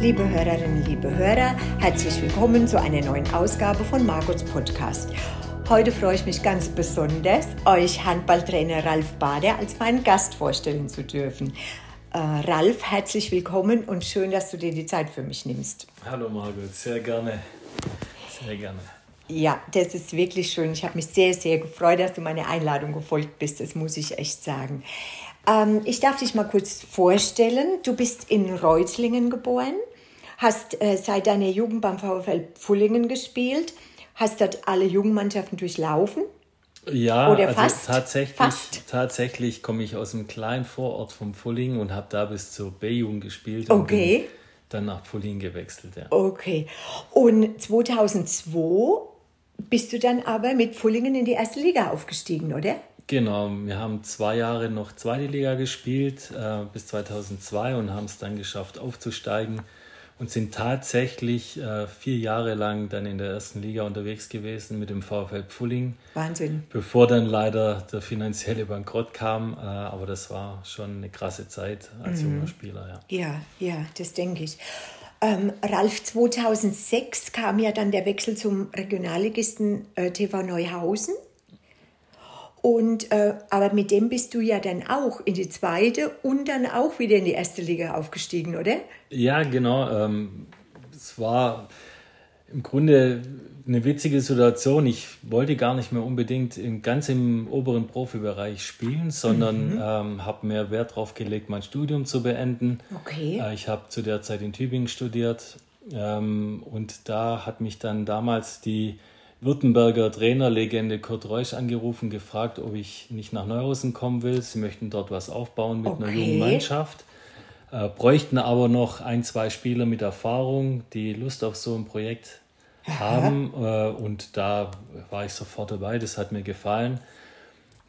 Liebe Hörerinnen, liebe Hörer, herzlich willkommen zu einer neuen Ausgabe von Margots Podcast. Heute freue ich mich ganz besonders, euch Handballtrainer Ralf Bader als meinen Gast vorstellen zu dürfen. Äh, Ralf, herzlich willkommen und schön, dass du dir die Zeit für mich nimmst. Hallo Margot, sehr gerne. Sehr gerne. Ja, das ist wirklich schön. Ich habe mich sehr, sehr gefreut, dass du meiner Einladung gefolgt bist. Das muss ich echt sagen. Ähm, ich darf dich mal kurz vorstellen. Du bist in Reutlingen geboren, hast äh, seit deiner Jugend beim VfL Pfullingen gespielt, hast dort alle Jugendmannschaften durchlaufen. Ja, Oder also fast, tatsächlich, fast. tatsächlich komme ich aus einem kleinen Vorort von Pfullingen und habe da bis zur B-Jugend gespielt. okay. dann nach Pfullingen gewechselt, ja. Okay. Und 2002 bist du dann aber mit Pfullingen in die erste Liga aufgestiegen, oder? Genau, wir haben zwei Jahre noch zweite Liga gespielt äh, bis 2002 und haben es dann geschafft aufzusteigen und sind tatsächlich äh, vier Jahre lang dann in der ersten Liga unterwegs gewesen mit dem VfL Pfulling. Wahnsinn. Bevor dann leider der finanzielle Bankrott kam, äh, aber das war schon eine krasse Zeit als mhm. junger Spieler. Ja, ja, ja das denke ich. Ähm, Ralf, 2006 kam ja dann der Wechsel zum Regionalligisten äh, TV Neuhausen. Und, äh, aber mit dem bist du ja dann auch in die zweite und dann auch wieder in die erste Liga aufgestiegen, oder? Ja, genau. Ähm, es war im Grunde eine witzige Situation. Ich wollte gar nicht mehr unbedingt in, ganz im oberen Profibereich spielen, sondern mhm. ähm, habe mehr Wert darauf gelegt, mein Studium zu beenden. Okay. Äh, ich habe zu der Zeit in Tübingen studiert ähm, und da hat mich dann damals die Württemberger Trainerlegende Kurt Reusch angerufen, gefragt, ob ich nicht nach Neuhausen kommen will. Sie möchten dort was aufbauen mit okay. einer jungen Mannschaft, äh, bräuchten aber noch ein, zwei Spieler mit Erfahrung, die Lust auf so ein Projekt haben. Äh, und da war ich sofort dabei, das hat mir gefallen.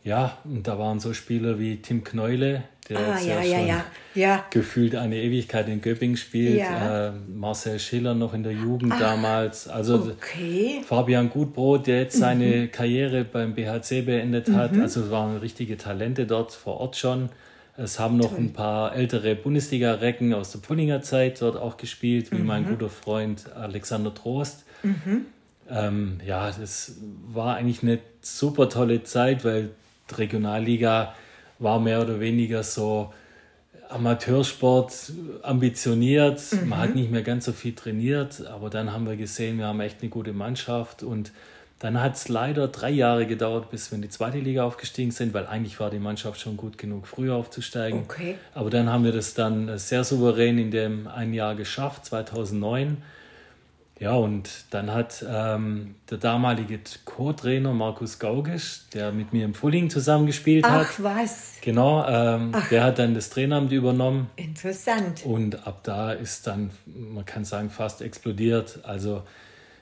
Ja, und da waren so Spieler wie Tim Kneule, der ah, jetzt ja, ja, schon ja, ja. gefühlt eine Ewigkeit in Göpping spielt. Äh, Marcel Schiller noch in der Jugend Ach, damals. Also okay. Fabian Gutbrot, der jetzt seine mhm. Karriere beim BHC beendet hat. Mhm. Also es waren richtige Talente dort vor Ort schon. Es haben noch Toll. ein paar ältere Bundesliga-Recken aus der Pullinger Zeit dort auch gespielt, wie mhm. mein guter Freund Alexander Trost. Mhm. Ähm, ja, das war eigentlich eine super tolle Zeit, weil die Regionalliga war mehr oder weniger so Amateursport ambitioniert. Mhm. Man hat nicht mehr ganz so viel trainiert, aber dann haben wir gesehen, wir haben echt eine gute Mannschaft und dann hat es leider drei Jahre gedauert, bis wir in die zweite Liga aufgestiegen sind, weil eigentlich war die Mannschaft schon gut genug, früher aufzusteigen. Okay. Aber dann haben wir das dann sehr souverän in dem ein Jahr geschafft, 2009. Ja, und dann hat ähm, der damalige Co-Trainer Markus Gaugisch, der mit mir im Fulling zusammengespielt Ach, hat. Ach, was? Genau, ähm, der hat dann das Traineramt übernommen. Interessant. Und ab da ist dann, man kann sagen, fast explodiert. Also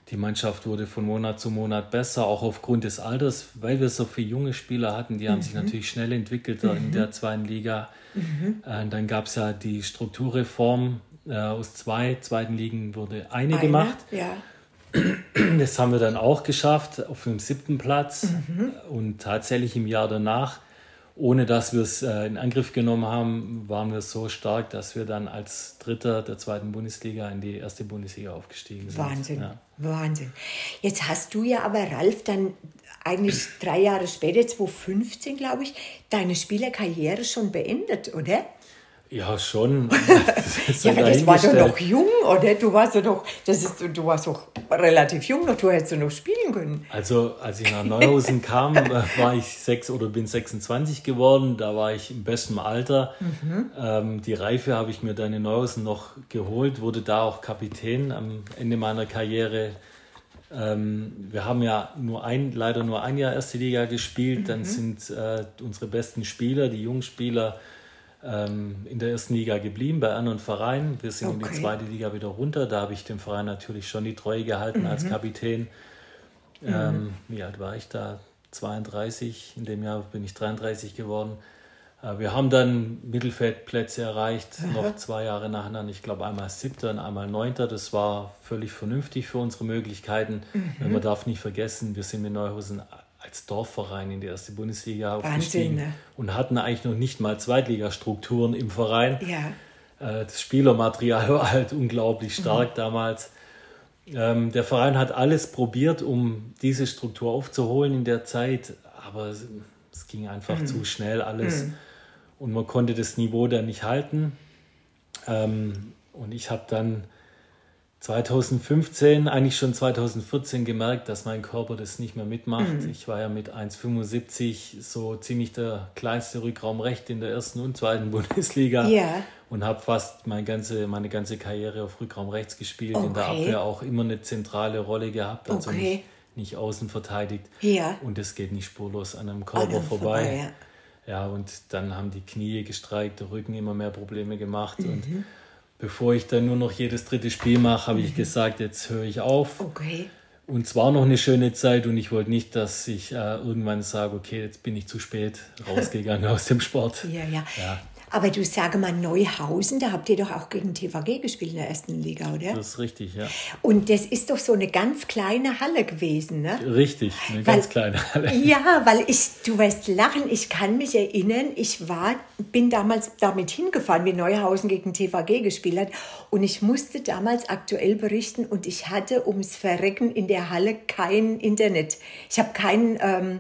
die Mannschaft wurde von Monat zu Monat besser, auch aufgrund des Alters, weil wir so viele junge Spieler hatten, die mhm. haben sich mhm. natürlich schnell entwickelt mhm. in der zweiten Liga. Mhm. Äh, dann gab es ja die Strukturreform äh, aus zwei zweiten Ligen wurde eine, eine gemacht. Ja. Das haben wir dann auch geschafft auf dem siebten Platz. Mhm. Und tatsächlich im Jahr danach, ohne dass wir es äh, in Angriff genommen haben, waren wir so stark, dass wir dann als Dritter der zweiten Bundesliga in die erste Bundesliga aufgestiegen sind. Wahnsinn, ja. Wahnsinn. Jetzt hast du ja aber, Ralf, dann eigentlich drei Jahre später, 2015, glaube ich, deine Spielerkarriere schon beendet, oder? Ja, schon. ja, aber das war doch noch jung, oder? Du warst doch, das ist, du warst doch relativ jung noch, du hättest noch spielen können. Also, als ich nach Neuhausen kam, war ich sechs oder bin 26 geworden. Da war ich im besten Alter. Mhm. Ähm, die Reife habe ich mir dann in Neuhausen noch geholt, wurde da auch Kapitän am Ende meiner Karriere. Ähm, wir haben ja nur ein, leider nur ein Jahr erste Liga gespielt. Mhm. Dann sind äh, unsere besten Spieler, die jungen Spieler, ähm, in der ersten Liga geblieben bei anderen Vereinen. Wir sind okay. in die zweite Liga wieder runter. Da habe ich dem Verein natürlich schon die Treue gehalten mhm. als Kapitän. Mhm. Ähm, wie alt war ich da? 32. In dem Jahr bin ich 33 geworden. Äh, wir haben dann Mittelfeldplätze erreicht, mhm. noch zwei Jahre nacheinander. Ich glaube, einmal siebter und einmal neunter. Das war völlig vernünftig für unsere Möglichkeiten. Mhm. Man darf nicht vergessen, wir sind mit Neuhausen als Dorfverein in die erste Bundesliga aufgestiegen Wahnsinn, ne? und hatten eigentlich noch nicht mal Zweitligastrukturen im Verein. Ja. Äh, das Spielermaterial war halt unglaublich stark mhm. damals. Ähm, der Verein hat alles probiert, um diese Struktur aufzuholen in der Zeit, aber es, es ging einfach mhm. zu schnell alles mhm. und man konnte das Niveau dann nicht halten. Ähm, und ich habe dann 2015, eigentlich schon 2014 gemerkt, dass mein Körper das nicht mehr mitmacht. Mhm. Ich war ja mit 1,75 so ziemlich der kleinste Rückraum recht in der ersten und zweiten Bundesliga yeah. und habe fast meine ganze, meine ganze Karriere auf Rückraum rechts gespielt, okay. in der Abwehr auch immer eine zentrale Rolle gehabt, also okay. nicht, nicht außen verteidigt. Yeah. Und das geht nicht spurlos an einem Körper an vorbei. vorbei ja. ja. und dann haben die Knie gestreikt, der Rücken immer mehr Probleme gemacht mhm. und bevor ich dann nur noch jedes dritte Spiel mache, habe ich mhm. gesagt, jetzt höre ich auf. Okay. Und es war noch eine schöne Zeit und ich wollte nicht, dass ich äh, irgendwann sage, okay, jetzt bin ich zu spät rausgegangen aus dem Sport. Ja, ja. ja. Aber du sage mal, Neuhausen, da habt ihr doch auch gegen TVG gespielt in der ersten Liga, oder? Das ist richtig, ja. Und das ist doch so eine ganz kleine Halle gewesen, ne? Richtig, eine weil, ganz kleine Halle. Ja, weil ich, du wirst lachen, ich kann mich erinnern, ich war, bin damals damit hingefahren, wie Neuhausen gegen TVG gespielt hat. Und ich musste damals aktuell berichten und ich hatte ums Verrecken in der Halle kein Internet. Ich habe keinen ähm,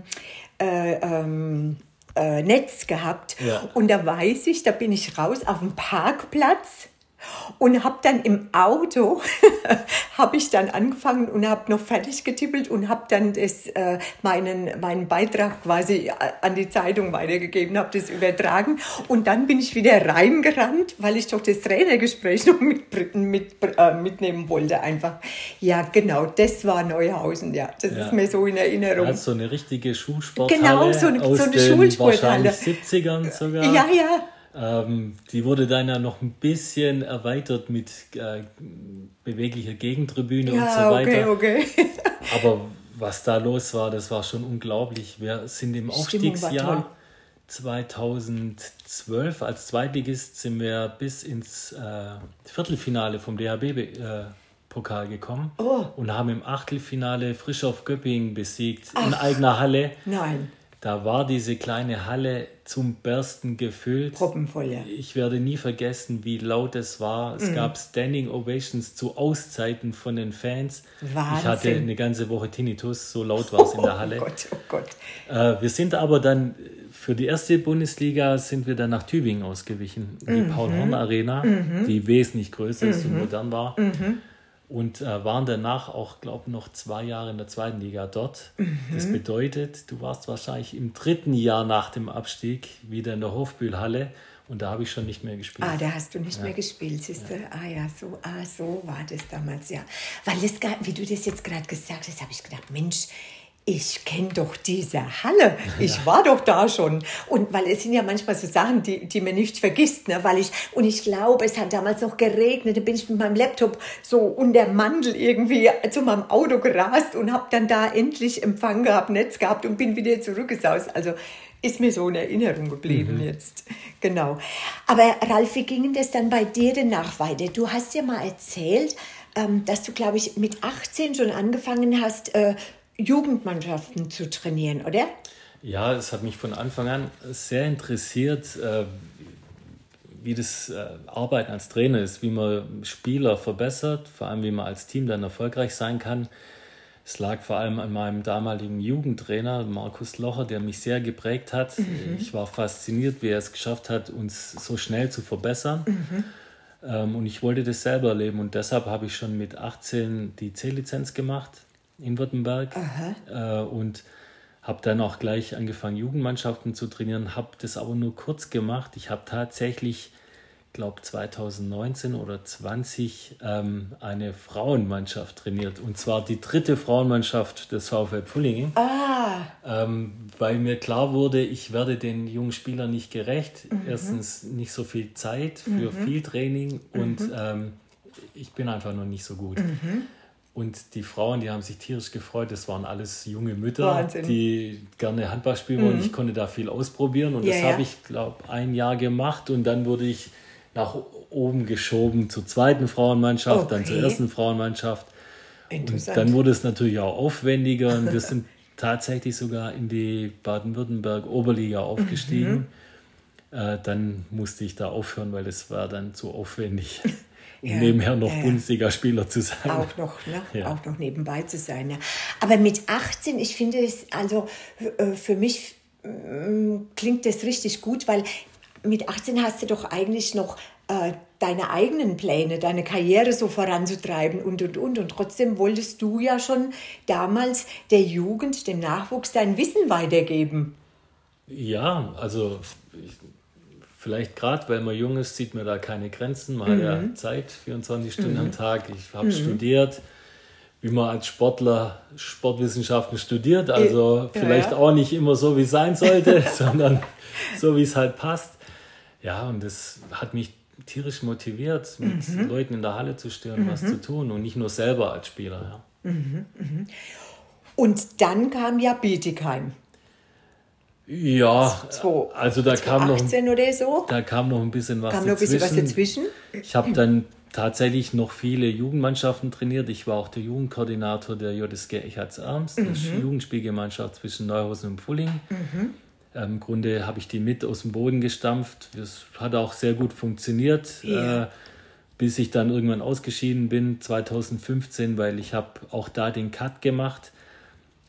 äh, ähm, äh, Netz gehabt. Ja. Und da weiß ich, da bin ich raus auf dem Parkplatz und habe dann im Auto habe ich dann angefangen und habe noch fertig getippelt und habe dann das, äh, meinen, meinen Beitrag quasi äh, an die Zeitung weitergegeben, habe das übertragen und dann bin ich wieder reingerannt, weil ich doch das Trainergespräch noch mit, mit, äh, mitnehmen wollte einfach. Ja, genau, das war Neuhausen, ja, das ja. ist mir so in Erinnerung. Ja, so eine richtige Schulsporthalle Genau, so eine, so eine Schulsporthalle. 70ern sogar. Ja, ja. Ähm, die wurde dann ja noch ein bisschen erweitert mit äh, beweglicher Gegentribüne ja, und so weiter. Okay, okay. Aber was da los war, das war schon unglaublich. Wir sind im Aufstiegsjahr 2012 als Zweitligist sind wir bis ins äh, Viertelfinale vom DHB äh, Pokal gekommen oh. und haben im Achtelfinale frisch auf Göppingen besiegt Ach, in eigener Halle. Nein. Da war diese kleine Halle zum Bersten gefüllt. Proppenvoll, ja. Ich werde nie vergessen, wie laut es war. Es mhm. gab Standing Ovations zu Auszeiten von den Fans. Wahnsinn. Ich hatte eine ganze Woche Tinnitus, so laut war es in der Halle. Oh Gott, oh Gott. Äh, wir sind aber dann für die erste Bundesliga sind wir dann nach Tübingen ausgewichen, die mhm. Paul-Horn-Arena, mhm. die wesentlich größer ist und mhm. modern war. Und äh, waren danach auch, glaube ich, noch zwei Jahre in der zweiten Liga dort. Mhm. Das bedeutet, du warst wahrscheinlich im dritten Jahr nach dem Abstieg wieder in der Hofbühlhalle und da habe ich schon nicht mehr gespielt. Ah, da hast du nicht ja. mehr gespielt, siehst du? Ja. Ah ja, so, ah, so war das damals, ja. Weil das, wie du das jetzt gerade gesagt hast, habe ich gedacht, Mensch, ich kenne doch diese Halle. Ich ja. war doch da schon. Und weil es sind ja manchmal so Sachen, die, die man nicht vergisst, ne? weil ich, und ich glaube, es hat damals noch geregnet, da bin ich mit meinem Laptop so unter Mandel irgendwie zu meinem Auto gerast und habe dann da endlich Empfang gehabt, Netz gehabt und bin wieder zurückgesaust. Also ist mir so in Erinnerung geblieben mhm. jetzt. Genau. Aber Ralf, wie ging das dann bei dir danach weiter? Du hast ja mal erzählt, ähm, dass du, glaube ich, mit 18 schon angefangen hast, äh, Jugendmannschaften zu trainieren, oder? Ja, es hat mich von Anfang an sehr interessiert, äh, wie das äh, Arbeiten als Trainer ist, wie man Spieler verbessert, vor allem wie man als Team dann erfolgreich sein kann. Es lag vor allem an meinem damaligen Jugendtrainer, Markus Locher, der mich sehr geprägt hat. Mhm. Ich war fasziniert, wie er es geschafft hat, uns so schnell zu verbessern. Mhm. Ähm, und ich wollte das selber erleben. Und deshalb habe ich schon mit 18 die C-Lizenz gemacht in Württemberg äh, und habe dann auch gleich angefangen, Jugendmannschaften zu trainieren, habe das aber nur kurz gemacht. Ich habe tatsächlich, glaube 2019 oder 20 ähm, eine Frauenmannschaft trainiert und zwar die dritte Frauenmannschaft des VfL Pullingen, ah. ähm, weil mir klar wurde, ich werde den jungen Spielern nicht gerecht. Mhm. Erstens nicht so viel Zeit für mhm. viel Training und mhm. ähm, ich bin einfach noch nicht so gut. Mhm. Und die Frauen, die haben sich tierisch gefreut. Das waren alles junge Mütter, Wahnsinn. die gerne Handball spielen wollen. Mhm. Ich konnte da viel ausprobieren und ja, das ja. habe ich, glaube ein Jahr gemacht. Und dann wurde ich nach oben geschoben zur zweiten Frauenmannschaft, okay. dann zur ersten Frauenmannschaft. Und dann wurde es natürlich auch aufwendiger und wir sind tatsächlich sogar in die Baden-Württemberg Oberliga aufgestiegen. Mhm. äh, dann musste ich da aufhören, weil es war dann zu aufwendig. ja, nebenher noch ja, Bundesligaspieler zu sein. Auch noch, ne? Ja. auch noch nebenbei zu sein. Ja. Aber mit 18, ich finde es, also äh, für mich mm, klingt das richtig gut, weil mit 18 hast du doch eigentlich noch äh, deine eigenen Pläne, deine Karriere so voranzutreiben und, und, und. Und trotzdem wolltest du ja schon damals der Jugend, dem Nachwuchs dein Wissen weitergeben. Ja, also ich, vielleicht gerade, weil man jung ist, sieht man da keine Grenzen. Man mhm. hat ja Zeit, 24 Stunden mhm. am Tag. Ich habe mhm. studiert, wie man als Sportler Sportwissenschaften studiert. Also ja, vielleicht ja. auch nicht immer so, wie es sein sollte, sondern so, wie es halt passt. Ja, und das hat mich tierisch motiviert, mit mhm. Leuten in der Halle zu stehen, mhm. was zu tun und nicht nur selber als Spieler. Ja. Mhm. mhm. Und dann kam ja Bietigheim. Ja, also da kam noch so. Da kam noch ein bisschen was kam dazwischen. Bisschen was dazwischen. Ich habe dann tatsächlich noch viele Jugendmannschaften trainiert. Ich war auch der Jugendkoordinator der JSG Echards-Arms, mhm. der Jugendspielgemeinschaft zwischen Neuhausen und Pulling. Mhm. Im Grunde habe ich die mit aus dem Boden gestampft. Das hat auch sehr gut funktioniert, ja. äh, bis ich dann irgendwann ausgeschieden bin, 2015, weil ich habe auch da den Cut gemacht.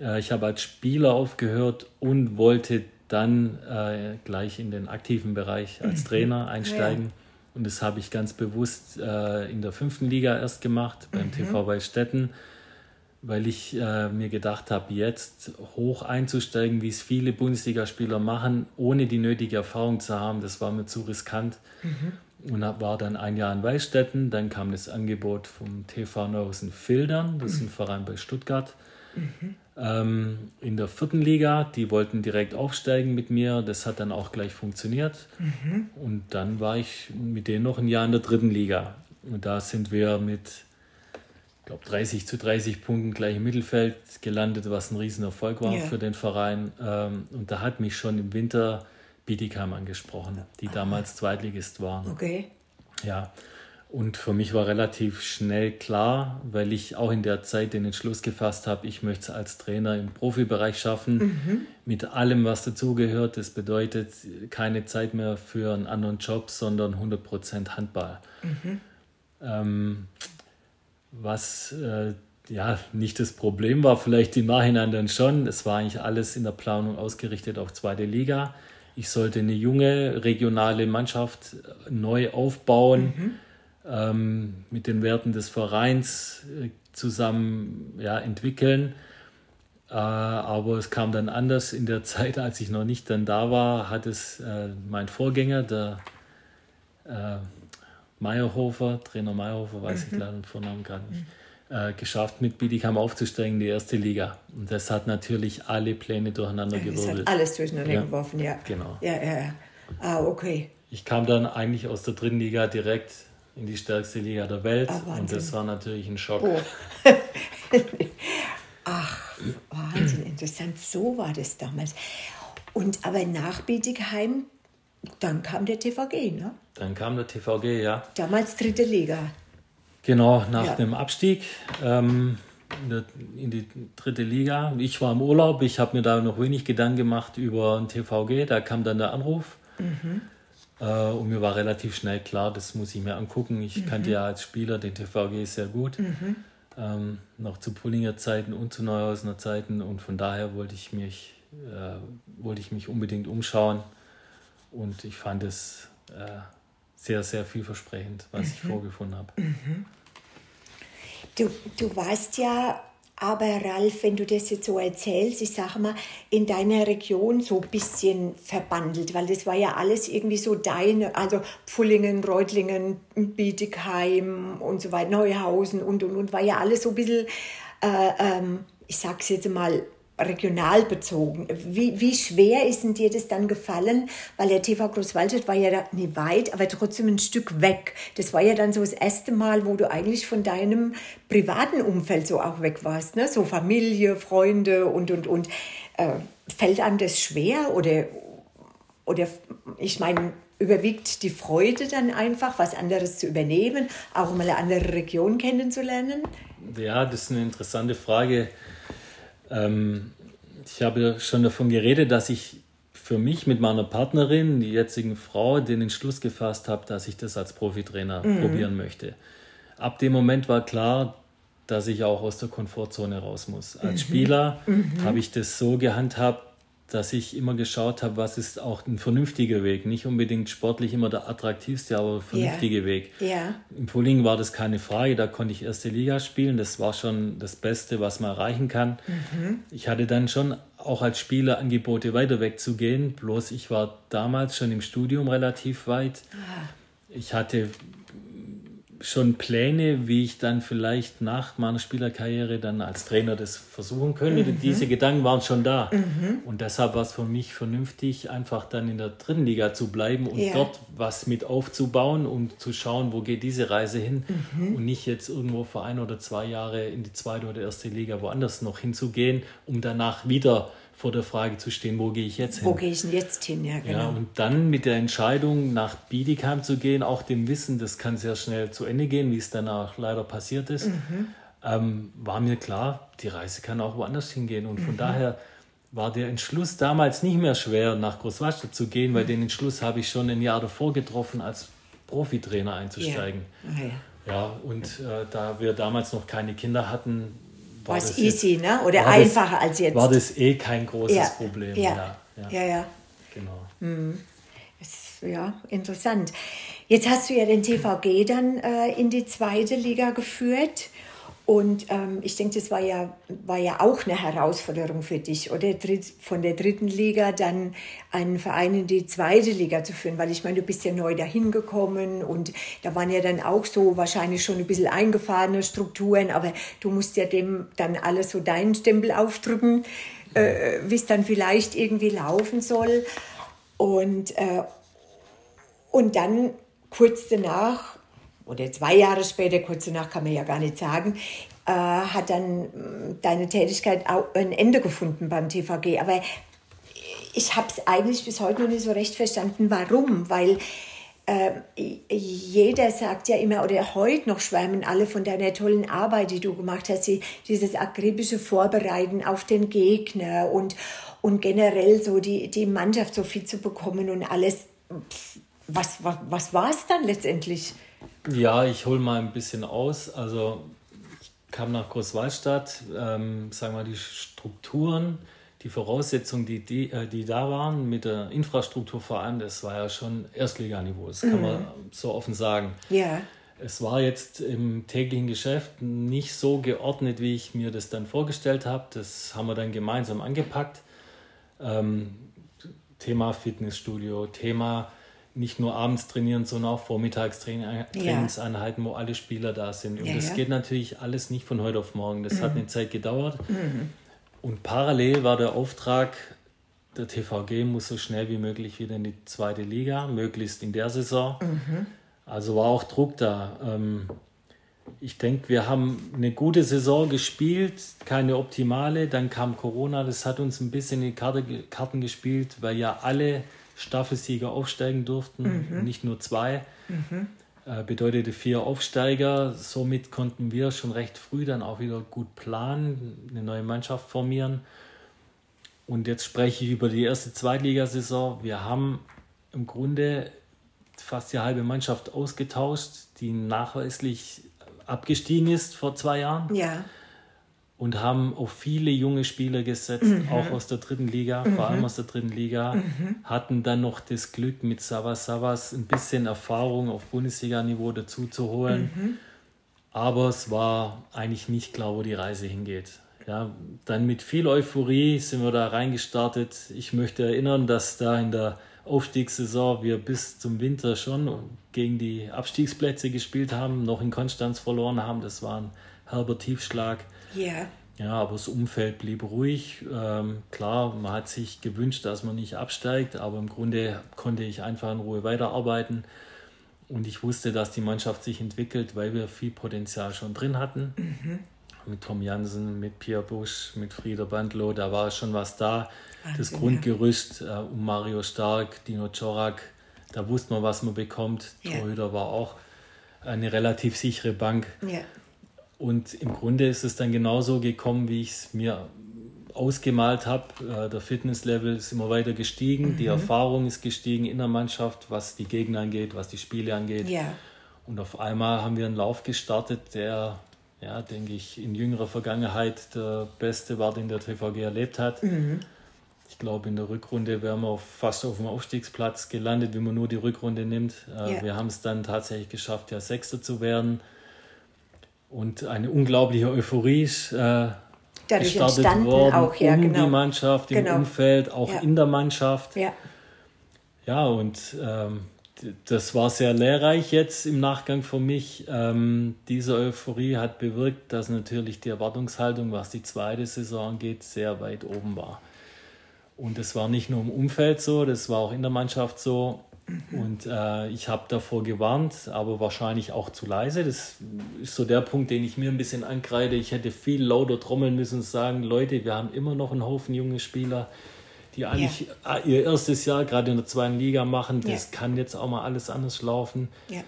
Äh, ich habe als Spieler aufgehört und wollte dann äh, gleich in den aktiven Bereich als mhm. Trainer einsteigen. Ja. Und das habe ich ganz bewusst äh, in der fünften Liga erst gemacht, beim mhm. TV Weißstetten weil ich äh, mir gedacht habe, jetzt hoch einzusteigen, wie es viele Bundesligaspieler machen, ohne die nötige Erfahrung zu haben, das war mir zu riskant. Mhm. Und war dann ein Jahr in Weißstetten, dann kam das Angebot vom TV Neuhausen Fildern, das ist ein Verein bei Stuttgart. Mhm. Ähm, in der vierten Liga, die wollten direkt aufsteigen mit mir, das hat dann auch gleich funktioniert. Mhm. Und dann war ich mit denen noch ein Jahr in der dritten Liga. Und da sind wir mit glaube 30 zu 30 Punkten gleich im Mittelfeld gelandet, was ein Riesenerfolg war ja. für den Verein. Ähm, und da hat mich schon im Winter Bietigheim angesprochen, die ah. damals Zweitligist waren. Okay. Ja, und für mich war relativ schnell klar, weil ich auch in der Zeit den Entschluss gefasst habe, ich möchte es als Trainer im Profibereich schaffen, mhm. mit allem, was dazugehört. Das bedeutet keine Zeit mehr für einen anderen Job, sondern 100% Handball. Mhm. Ähm, was äh, ja nicht das Problem war, vielleicht im Nachhinein dann schon. Es war eigentlich alles in der Planung ausgerichtet auf zweite Liga. Ich sollte eine junge regionale Mannschaft neu aufbauen, mhm. Ähm, mit den Werten des Vereins äh, zusammen ja, entwickeln. Äh, aber es kam dann anders. In der Zeit, als ich noch nicht dann da war, hat es äh, mein Vorgänger, der äh, Meyerhofer, Trainer Meyerhofer, weiß mhm. ich leider den Vornamen gerade nicht, äh, geschafft, mit Bietigheim aufzusteigen in die erste Liga. Und das hat natürlich alle Pläne durcheinander ja, gewirbelt. Das hat alles durcheinander ja. geworfen, ja. Genau. Ja, ja, ja. Ah, okay. Ich kam dann eigentlich aus der dritten Liga direkt in die stärkste Liga der Welt. Ah, und das war natürlich ein Schock. Oh. Ach, Wahnsinn, interessant. So war das damals. Und aber nach Bietigheim dann kam der TVG, ne? Dann kam der TVG, ja. Damals dritte Liga. Genau, nach ja. dem Abstieg ähm, in die dritte Liga. Ich war im Urlaub, ich habe mir da noch wenig Gedanken gemacht über den TVG. Da kam dann der Anruf. Mhm. Äh, und mir war relativ schnell klar, das muss ich mir angucken. Ich mhm. kannte ja als Spieler den TVG sehr gut. Mhm. Ähm, noch zu Pullinger Zeiten und zu Neuhausener Zeiten. Und von daher wollte ich mich, äh, wollte ich mich unbedingt umschauen. Und ich fand es äh, sehr, sehr vielversprechend, was mhm. ich vorgefunden habe. Mhm. Du, du warst ja aber, Ralf, wenn du das jetzt so erzählst, ich sage mal, in deiner Region so ein bisschen verbandelt, weil das war ja alles irgendwie so deine, also Pfullingen, Reutlingen, Bietigheim und so weiter, Neuhausen und, und, und, war ja alles so ein bisschen, äh, ähm, ich sag's jetzt mal, regional bezogen. Wie, wie schwer ist denn dir das dann gefallen? Weil der TV Großwaldstadt war ja nicht weit, aber trotzdem ein Stück weg. Das war ja dann so das erste Mal, wo du eigentlich von deinem privaten Umfeld so auch weg warst. Ne? So Familie, Freunde und, und, und. Äh, fällt einem das schwer oder, oder ich meine, überwiegt die Freude dann einfach, was anderes zu übernehmen, auch mal eine andere Region kennenzulernen? Ja, das ist eine interessante Frage. Ähm, ich habe schon davon geredet, dass ich für mich mit meiner Partnerin, die jetzigen Frau, den Entschluss gefasst habe, dass ich das als Profitrainer mhm. probieren möchte. Ab dem Moment war klar, dass ich auch aus der Komfortzone raus muss. Als mhm. Spieler mhm. habe ich das so gehandhabt, dass ich immer geschaut habe, was ist auch ein vernünftiger Weg. Nicht unbedingt sportlich immer der attraktivste, aber ein vernünftiger yeah. Weg. Yeah. Im Pulling war das keine Frage, da konnte ich erste Liga spielen. Das war schon das Beste, was man erreichen kann. Mhm. Ich hatte dann schon auch als Spieler Angebote, weiter wegzugehen. Bloß ich war damals schon im Studium relativ weit. Ah. Ich hatte schon Pläne, wie ich dann vielleicht nach meiner Spielerkarriere dann als Trainer das versuchen könnte. Mhm. Diese Gedanken waren schon da. Mhm. Und deshalb war es für mich vernünftig, einfach dann in der dritten Liga zu bleiben und ja. dort was mit aufzubauen und zu schauen, wo geht diese Reise hin mhm. und nicht jetzt irgendwo für ein oder zwei Jahre in die zweite oder erste Liga woanders noch hinzugehen, um danach wieder vor der Frage zu stehen, wo gehe ich jetzt hin? Wo gehe ich denn jetzt hin? Ja, genau. Ja, und dann mit der Entscheidung, nach Bietigheim zu gehen, auch dem Wissen, das kann sehr schnell zu Ende gehen, wie es dann auch leider passiert ist, mhm. ähm, war mir klar, die Reise kann auch woanders hingehen. Und von mhm. daher war der Entschluss damals nicht mehr schwer, nach Großwasser zu gehen, weil mhm. den Entschluss habe ich schon ein Jahr davor getroffen, als Profitrainer einzusteigen. Ja, ja. ja und äh, da wir damals noch keine Kinder hatten, war es easy, jetzt, ne? Oder einfacher das, als jetzt. War das eh kein großes ja. Problem. Ja, ja, ja. ja. Genau. Mhm. Ist, ja, interessant. Jetzt hast du ja den TVG dann äh, in die zweite Liga geführt. Und ähm, ich denke, das war ja, war ja auch eine Herausforderung für dich, oder von der dritten Liga dann einen Verein in die zweite Liga zu führen, weil ich meine, du bist ja neu dahin gekommen und da waren ja dann auch so wahrscheinlich schon ein bisschen eingefahrene Strukturen, aber du musst ja dem dann alles so deinen Stempel aufdrücken, äh, wie es dann vielleicht irgendwie laufen soll. Und, äh, und dann kurz danach oder zwei Jahre später, kurz danach kann man ja gar nicht sagen, äh, hat dann mm, deine Tätigkeit auch ein Ende gefunden beim TVG. Aber ich habe es eigentlich bis heute noch nicht so recht verstanden, warum. Weil äh, jeder sagt ja immer, oder heute noch schwärmen alle von deiner tollen Arbeit, die du gemacht hast, die, dieses akribische Vorbereiten auf den Gegner und, und generell so die, die Mannschaft so fit zu bekommen und alles. Was, was, was war es dann letztendlich? Ja, ich hole mal ein bisschen aus. Also ich kam nach Großwallstadt, ähm, sagen wir die Strukturen, die Voraussetzungen, die, die, äh, die da waren, mit der Infrastruktur vor allem, das war ja schon Erstliganiveau, das kann mhm. man so offen sagen. Ja. Es war jetzt im täglichen Geschäft nicht so geordnet, wie ich mir das dann vorgestellt habe. Das haben wir dann gemeinsam angepackt. Ähm, Thema Fitnessstudio, Thema nicht nur abends trainieren, sondern auch Vormittagstrainingseinheiten, ja. wo alle Spieler da sind. Und ja, das ja. geht natürlich alles nicht von heute auf morgen. Das mhm. hat eine Zeit gedauert. Mhm. Und parallel war der Auftrag, der TVG muss so schnell wie möglich wieder in die zweite Liga, möglichst in der Saison. Mhm. Also war auch Druck da. Ähm, ich denke, wir haben eine gute Saison gespielt, keine optimale. Dann kam Corona, das hat uns ein bisschen in die Karten gespielt, weil ja alle Staffelsieger aufsteigen durften, mhm. nicht nur zwei. Mhm. Äh, bedeutete vier Aufsteiger. Somit konnten wir schon recht früh dann auch wieder gut planen, eine neue Mannschaft formieren. Und jetzt spreche ich über die erste Zweitligasaison. Wir haben im Grunde fast die halbe Mannschaft ausgetauscht, die nachweislich abgestiegen ist vor zwei Jahren. Ja und haben auf viele junge Spieler gesetzt, mhm. auch aus der dritten Liga, mhm. vor allem aus der dritten Liga, mhm. hatten dann noch das Glück, mit Savas Savas ein bisschen Erfahrung auf Bundesliga-Niveau dazu zu holen. Mhm. Aber es war eigentlich nicht klar, wo die Reise hingeht. Ja, dann mit viel Euphorie sind wir da reingestartet. Ich möchte erinnern, dass da in der Aufstiegssaison wir bis zum Winter schon gegen die Abstiegsplätze gespielt haben, noch in Konstanz verloren haben. Das war ein herber Tiefschlag. Ja. Ja, aber das Umfeld blieb ruhig. Ähm, klar, man hat sich gewünscht, dass man nicht absteigt, aber im Grunde konnte ich einfach in Ruhe weiterarbeiten. Und ich wusste, dass die Mannschaft sich entwickelt, weil wir viel Potenzial schon drin hatten. Mhm. Mit Tom Jansen, mit Pierre Busch, mit Frieder Bandlow, da war schon was da. Wahnsinn, das Grundgerüst äh, um Mario Stark, Dino Czorak, da wusste man, was man bekommt. Ja. Torhüter war auch eine relativ sichere Bank. Ja. Und im Grunde ist es dann genauso gekommen, wie ich es mir ausgemalt habe. Äh, der Fitnesslevel ist immer weiter gestiegen, mhm. die Erfahrung ist gestiegen in der Mannschaft, was die Gegner angeht, was die Spiele angeht. Ja. Und auf einmal haben wir einen Lauf gestartet, der, ja, denke ich, in jüngerer Vergangenheit der beste war, den der TVG erlebt hat. Mhm. Ich glaube, in der Rückrunde wären wir fast auf dem Aufstiegsplatz gelandet, wenn man nur die Rückrunde nimmt. Äh, ja. Wir haben es dann tatsächlich geschafft, ja Sechster zu werden. Und eine unglaubliche Euphorie ist äh, Dadurch gestartet worden auch, ja, um genau. die Mannschaft, im genau. Umfeld, auch ja. in der Mannschaft. Ja, ja und ähm, das war sehr lehrreich jetzt im Nachgang für mich. Ähm, diese Euphorie hat bewirkt, dass natürlich die Erwartungshaltung, was die zweite Saison angeht, sehr weit oben war. Und das war nicht nur im Umfeld so, das war auch in der Mannschaft so. Und äh, ich habe davor gewarnt, aber wahrscheinlich auch zu leise. Das ist so der Punkt, den ich mir ein bisschen ankreide. Ich hätte viel lauter trommeln müssen und sagen, Leute, wir haben immer noch einen Haufen junge Spieler, die eigentlich ja. Äh, ihr erstes Jahr gerade in der zweiten Liga machen. Das ja. kann jetzt auch mal alles anders laufen. Ja.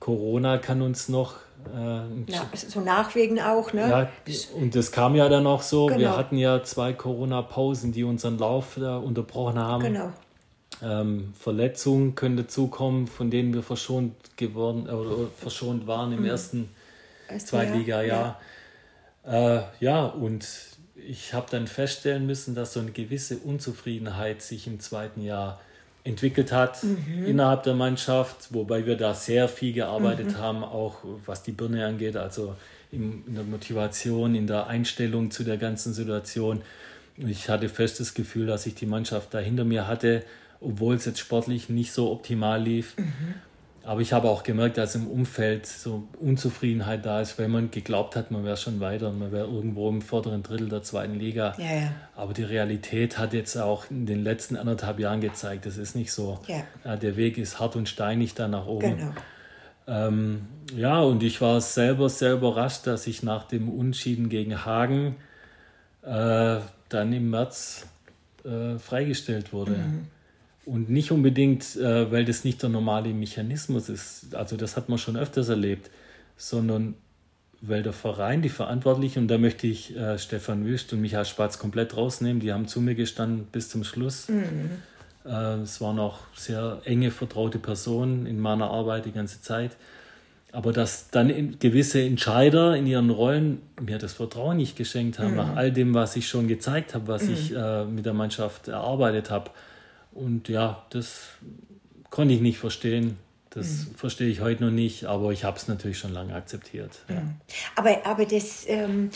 Corona kann uns noch äh, ja, so nachwegen auch, ne? Ja, und das kam ja dann auch so. Genau. Wir hatten ja zwei Corona-Pausen, die unseren Lauf da unterbrochen haben. Genau. Ähm, Verletzungen können dazukommen, von denen wir verschont geworden oder verschont waren im mhm. ersten Zweitliga-Jahr. Ja. Äh, ja, und ich habe dann feststellen müssen, dass so eine gewisse Unzufriedenheit sich im zweiten Jahr entwickelt hat mhm. innerhalb der Mannschaft, wobei wir da sehr viel gearbeitet mhm. haben, auch was die Birne angeht, also in, in, der Motivation, in der Einstellung zu der ganzen Situation. Ich hatte festes Gefühl, dass ich die Mannschaft da hinter mir hatte, obwohl es jetzt sportlich nicht so optimal lief. Mhm. Aber ich habe auch gemerkt, dass im Umfeld so Unzufriedenheit da ist, weil man geglaubt hat, man wäre schon weiter und man wäre irgendwo im vorderen Drittel der zweiten Liga. Ja, ja. Aber die Realität hat jetzt auch in den letzten anderthalb Jahren gezeigt, das ist nicht so. Ja. der Weg ist hart und steinig da nach oben. Genau. Ähm, ja, und ich war selber sehr überrascht, dass ich nach dem Unschieden gegen Hagen äh, dann im März äh, freigestellt wurde. Mhm. Und nicht unbedingt, äh, weil das nicht der normale Mechanismus ist, also das hat man schon öfters erlebt, sondern weil der Verein, die Verantwortlichen, und da möchte ich äh, Stefan Wüst und Michael Spatz komplett rausnehmen, die haben zu mir gestanden bis zum Schluss. Mhm. Äh, es waren auch sehr enge, vertraute Personen in meiner Arbeit die ganze Zeit. Aber dass dann gewisse Entscheider in ihren Rollen mir das Vertrauen nicht geschenkt haben, mhm. nach all dem, was ich schon gezeigt habe, was mhm. ich äh, mit der Mannschaft erarbeitet habe und ja, das konnte ich nicht verstehen. Das mhm. verstehe ich heute noch nicht, aber ich habe es natürlich schon lange akzeptiert. Ja. Mhm. Aber, aber das, ähm,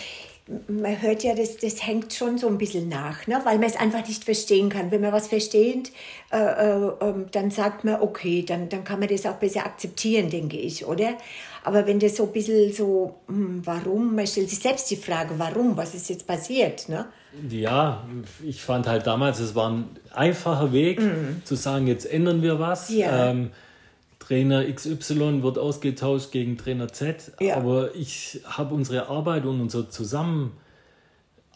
man hört ja, das, das hängt schon so ein bisschen nach, ne? weil man es einfach nicht verstehen kann. Wenn man was versteht, äh, äh, ähm, dann sagt man, okay, dann, dann kann man das auch besser akzeptieren, denke ich, oder? Aber wenn das so ein bisschen so, hm, warum, man stellt sich selbst die Frage, warum, was ist jetzt passiert, ne? Ja, ich fand halt damals, es war ein einfacher Weg mhm. zu sagen, jetzt ändern wir was. Ja. Ähm, Trainer XY wird ausgetauscht gegen Trainer Z, ja. aber ich habe unsere Arbeit und unser Zusammenarbeit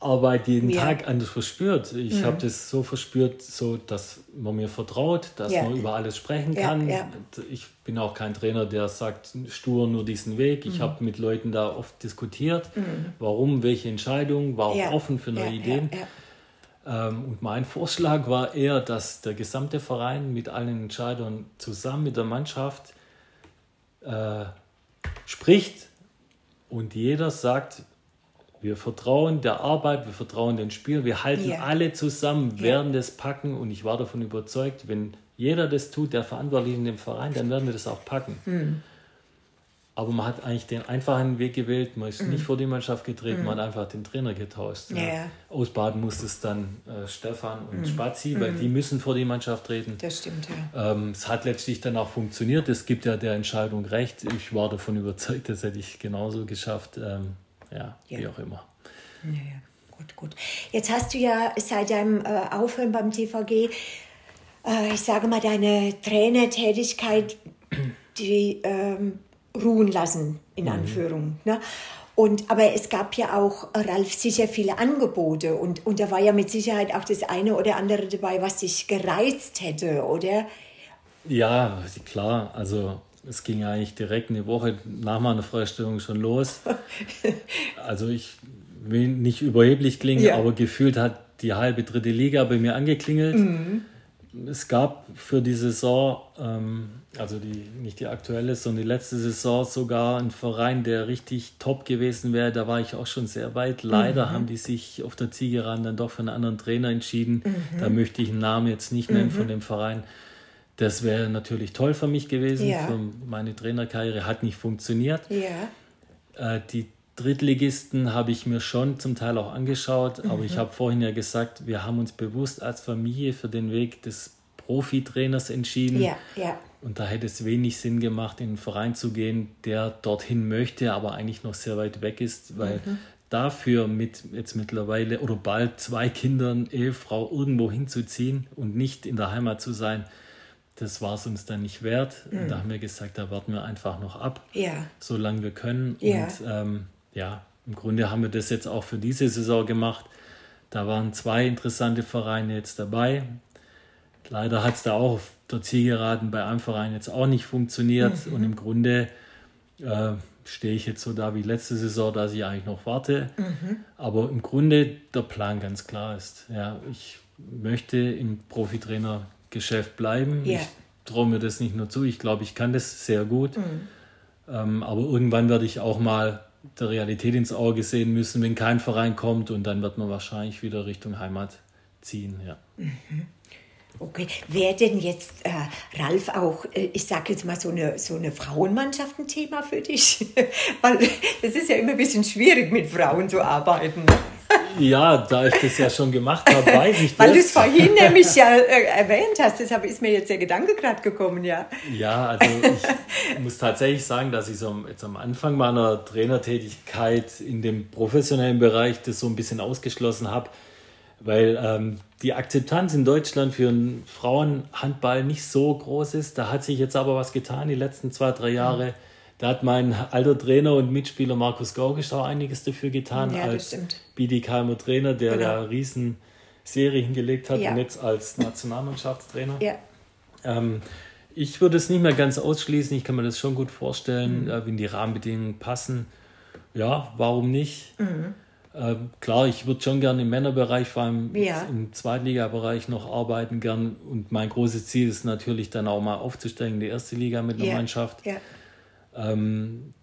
Arbeit jeden ja. Tag anders verspürt. Ich mhm. habe das so verspürt, so dass man mir vertraut, dass ja. man über alles sprechen kann. Ich bin auch kein Trainer, der sagt stur nur diesen Weg. Ich mhm. habe mit Leuten da oft diskutiert, mhm. warum, welche Entscheidung, war auch offen für neue Ideen. Ähm, und mein Vorschlag war eher, dass der gesamte Verein mit allen Entscheidern zusammen mit der Mannschaft äh, spricht und jeder sagt, wir vertrauen der Arbeit, wir vertrauen den Spiel, wir halten ja. alle zusammen, werden ja. das packen und ich war davon überzeugt, wenn jeder das tut, der verantwortlich in dem Verein, dann werden wir das auch packen. Mhm. Aber man hat eigentlich den einfachen Weg gewählt, man ist mhm. nicht vor die Mannschaft getreten, mhm. man hat einfach den Trainer getauscht. Ja. Ja. Ausbaden musste es dann äh, Stefan und mhm. Spazi, weil mhm. die müssen vor die Mannschaft treten. Das stimmt, ja. Ähm, es hat letztlich dann auch funktioniert, es gibt ja der Entscheidung recht. Ich war davon überzeugt, das hätte ich genauso geschafft. Ähm, ja, ja, wie auch immer. Ja, ja, gut, gut. Jetzt hast du ja seit deinem äh, Aufhören beim TVG, äh, ich sage mal, deine Trainertätigkeit, die ähm, ruhen lassen, in mhm. Anführung. Ne? Und, aber es gab ja auch, Ralf, sicher viele Angebote und, und da war ja mit Sicherheit auch das eine oder andere dabei, was dich gereizt hätte, oder? Ja, klar. Also es ging eigentlich direkt eine Woche nach meiner Freistellung schon los. Also ich will nicht überheblich klingen, ja. aber gefühlt hat die halbe dritte Liga bei mir angeklingelt. Mhm. Es gab für die Saison, ähm, also die, nicht die aktuelle, sondern die letzte Saison sogar einen Verein, der richtig top gewesen wäre. Da war ich auch schon sehr weit. Leider mhm. haben die sich auf der Zielgeraden dann doch für einen anderen Trainer entschieden. Mhm. Da möchte ich einen Namen jetzt nicht nennen von mhm. dem Verein. Das wäre natürlich toll für mich gewesen. Ja. Für meine Trainerkarriere hat nicht funktioniert. Ja. Äh, die Drittligisten habe ich mir schon zum Teil auch angeschaut, aber ich mhm. habe vorhin ja gesagt, wir haben uns bewusst als Familie für den Weg des Profitrainers entschieden. Ja, ja. Und da hätte es wenig Sinn gemacht, in einen Verein zu gehen, der dorthin möchte, aber eigentlich noch sehr weit weg ist, weil mhm. dafür mit jetzt mittlerweile oder bald zwei Kindern, Ehefrau irgendwo hinzuziehen und nicht in der Heimat zu sein, das war es uns dann nicht wert. Mhm. Und da haben wir gesagt, da warten wir einfach noch ab, ja. solange wir können. Ja. Und ähm, ja, im Grunde haben wir das jetzt auch für diese Saison gemacht. Da waren zwei interessante Vereine jetzt dabei. Leider hat es da auch auf der Zielgeraden bei einem Verein jetzt auch nicht funktioniert. Mhm. Und im Grunde äh, stehe ich jetzt so da wie letzte Saison, dass ich eigentlich noch warte. Mhm. Aber im Grunde der Plan ganz klar ist. Ja, ich möchte im Profitrainergeschäft bleiben. Yeah. Ich traue mir das nicht nur zu. Ich glaube, ich kann das sehr gut. Mhm. Ähm, aber irgendwann werde ich auch mal der Realität ins Auge sehen müssen, wenn kein Verein kommt und dann wird man wahrscheinlich wieder Richtung Heimat ziehen. Ja. Mhm. Okay, wäre denn jetzt äh, Ralf auch, äh, ich sage jetzt mal, so eine, so eine Frauenmannschaft ein Thema für dich? Weil es ist ja immer ein bisschen schwierig, mit Frauen zu arbeiten. Ja, da ich das ja schon gemacht habe, weiß ich das. Weil du es vorhin nämlich ja äh, erwähnt hast, deshalb ist mir jetzt der Gedanke gerade gekommen, ja. Ja, also ich muss tatsächlich sagen, dass ich so jetzt am Anfang meiner Trainertätigkeit in dem professionellen Bereich das so ein bisschen ausgeschlossen habe, weil ähm, die Akzeptanz in Deutschland für einen Frauenhandball nicht so groß ist. Da hat sich jetzt aber was getan die letzten zwei, drei Jahre. Mhm da hat mein alter Trainer und Mitspieler Markus Gaugisch auch einiges dafür getan, ja, als BDKmer Trainer, der genau. da riesen Serie hingelegt hat ja. und jetzt als Nationalmannschaftstrainer. Ja. Ähm, ich würde es nicht mehr ganz ausschließen, ich kann mir das schon gut vorstellen, mhm. äh, wenn die Rahmenbedingungen passen. Ja, warum nicht? Mhm. Äh, klar, ich würde schon gerne im Männerbereich, vor allem ja. im Zweitligabereich noch arbeiten gern. Und mein großes Ziel ist natürlich dann auch mal aufzusteigen in die erste Liga mit einer ja. Mannschaft. Ja. Ähm,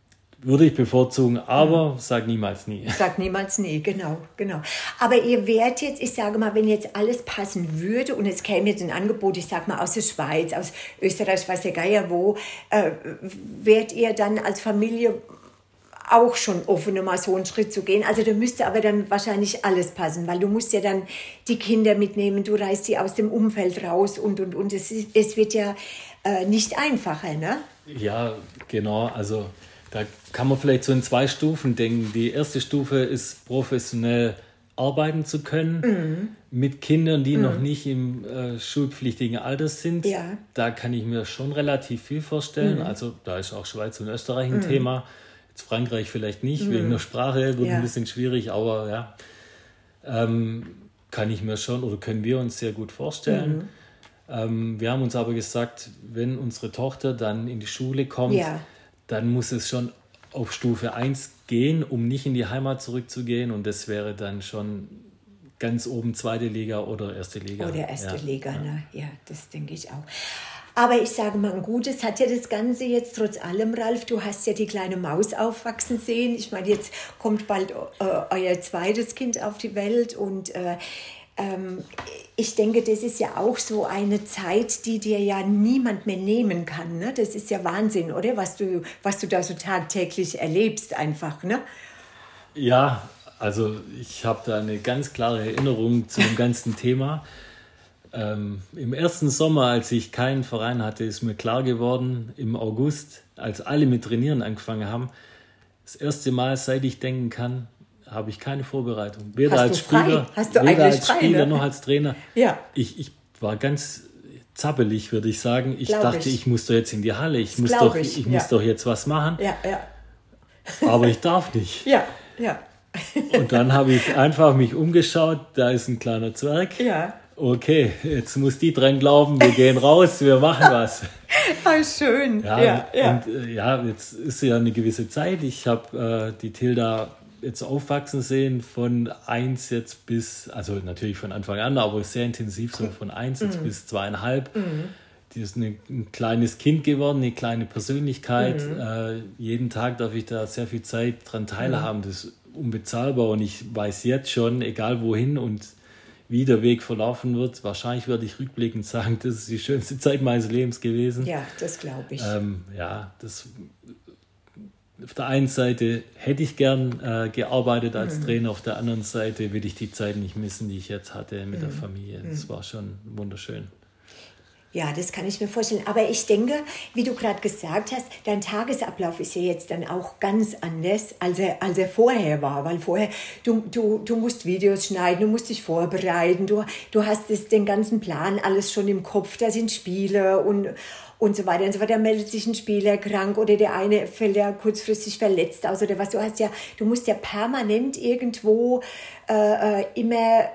würde ich bevorzugen, aber sag niemals nie. Sag niemals nie, genau, genau. Aber ihr wärt jetzt, ich sage mal, wenn jetzt alles passen würde und es käme jetzt ein Angebot, ich sag mal aus der Schweiz, aus Österreich, weiß der Geier wo, äh, wärt ihr dann als Familie auch schon offen, mal so einen Schritt zu gehen. Also da müsste aber dann wahrscheinlich alles passen, weil du musst ja dann die Kinder mitnehmen, du reißt sie aus dem Umfeld raus und, und, und. Es, es wird ja äh, nicht einfacher, ne? Ja, genau. Also da kann man vielleicht so in zwei Stufen denken. Die erste Stufe ist professionell arbeiten zu können mhm. mit Kindern, die mhm. noch nicht im äh, schulpflichtigen Alter sind. Ja. Da kann ich mir schon relativ viel vorstellen. Mhm. Also da ist auch Schweiz und Österreich ein mhm. Thema. Jetzt Frankreich vielleicht nicht, wegen mhm. der Sprache wird ja. ein bisschen schwierig, aber ja, ähm, kann ich mir schon oder können wir uns sehr gut vorstellen. Ähm, wir haben uns aber gesagt, wenn unsere Tochter dann in die Schule kommt, ja. dann muss es schon auf Stufe 1 gehen, um nicht in die Heimat zurückzugehen. Und das wäre dann schon ganz oben zweite Liga oder erste Liga. Oder erste ja. Liga, ne? Ja, das denke ich auch. Aber ich sage mal, ein Gutes hat ja das Ganze jetzt trotz allem, Ralf. Du hast ja die kleine Maus aufwachsen sehen. Ich meine, jetzt kommt bald äh, euer zweites Kind auf die Welt und äh, ähm, ich denke, das ist ja auch so eine Zeit, die dir ja niemand mehr nehmen kann. Ne? Das ist ja Wahnsinn, oder? Was du, was du da so tagtäglich erlebst, einfach. Ne? Ja, also ich habe da eine ganz klare Erinnerung zu dem ganzen Thema. Ähm, Im ersten Sommer, als ich keinen Verein hatte, ist mir klar geworden, im August, als alle mit Trainieren angefangen haben, das erste Mal, seit ich denken kann, habe ich keine Vorbereitung. Weder Hast als Spieler, weder als frei, Spieler ne? noch als Trainer. Ja. Ich, ich war ganz zappelig, würde ich sagen. Ich glaub dachte, ich. ich. muss doch jetzt in die Halle, ich, muss doch, ich, ich ja. muss doch jetzt was machen. Ja, ja. Aber ich darf nicht. Ja, ja. Und dann habe ich einfach mich umgeschaut, da ist ein kleiner Zwerg. Ja. Okay, jetzt muss die dran glauben, wir gehen raus, wir machen was. Ah, schön. Ja, ja, ja. Und äh, ja, jetzt ist ja eine gewisse Zeit. Ich habe äh, die Tilda jetzt aufwachsen sehen von eins jetzt bis, also natürlich von Anfang an, aber sehr intensiv so von eins jetzt mhm. bis zweieinhalb. Mhm. Die ist eine, ein kleines Kind geworden, eine kleine Persönlichkeit. Mhm. Äh, jeden Tag darf ich da sehr viel Zeit dran teilhaben. Mhm. Das ist unbezahlbar und ich weiß jetzt schon, egal wohin und wie der Weg verlaufen wird, wahrscheinlich werde ich rückblickend sagen, das ist die schönste Zeit meines Lebens gewesen. Ja, das glaube ich. Ähm, ja, das auf der einen Seite hätte ich gern äh, gearbeitet als mhm. Trainer, auf der anderen Seite will ich die Zeit nicht missen, die ich jetzt hatte mit mhm. der Familie. Das mhm. war schon wunderschön. Ja, das kann ich mir vorstellen. Aber ich denke, wie du gerade gesagt hast, dein Tagesablauf ist ja jetzt dann auch ganz anders, als er, als er vorher war. Weil vorher, du, du, du musst Videos schneiden, du musst dich vorbereiten, du, du hast das, den ganzen Plan alles schon im Kopf, da sind Spiele und, und so weiter und so weiter. Da meldet sich ein Spieler krank oder der eine fällt ja kurzfristig verletzt aus oder was. Du hast ja, du musst ja permanent irgendwo äh, äh immer,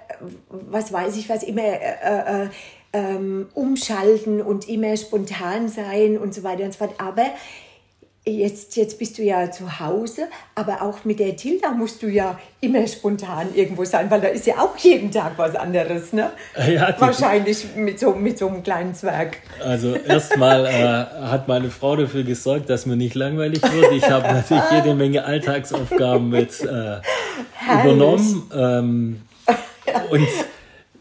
was weiß ich was, immer äh, äh, ähm, umschalten und immer spontan sein und so weiter und so fort. Aber jetzt, jetzt bist du ja zu Hause, aber auch mit der Tilda musst du ja immer spontan irgendwo sein, weil da ist ja auch jeden Tag was anderes, ne? Ja, Wahrscheinlich mit so, mit so einem kleinen Zwerg. Also erstmal äh, hat meine Frau dafür gesorgt, dass mir nicht langweilig wird. Ich habe natürlich jede Menge Alltagsaufgaben mit äh, übernommen. Ähm, und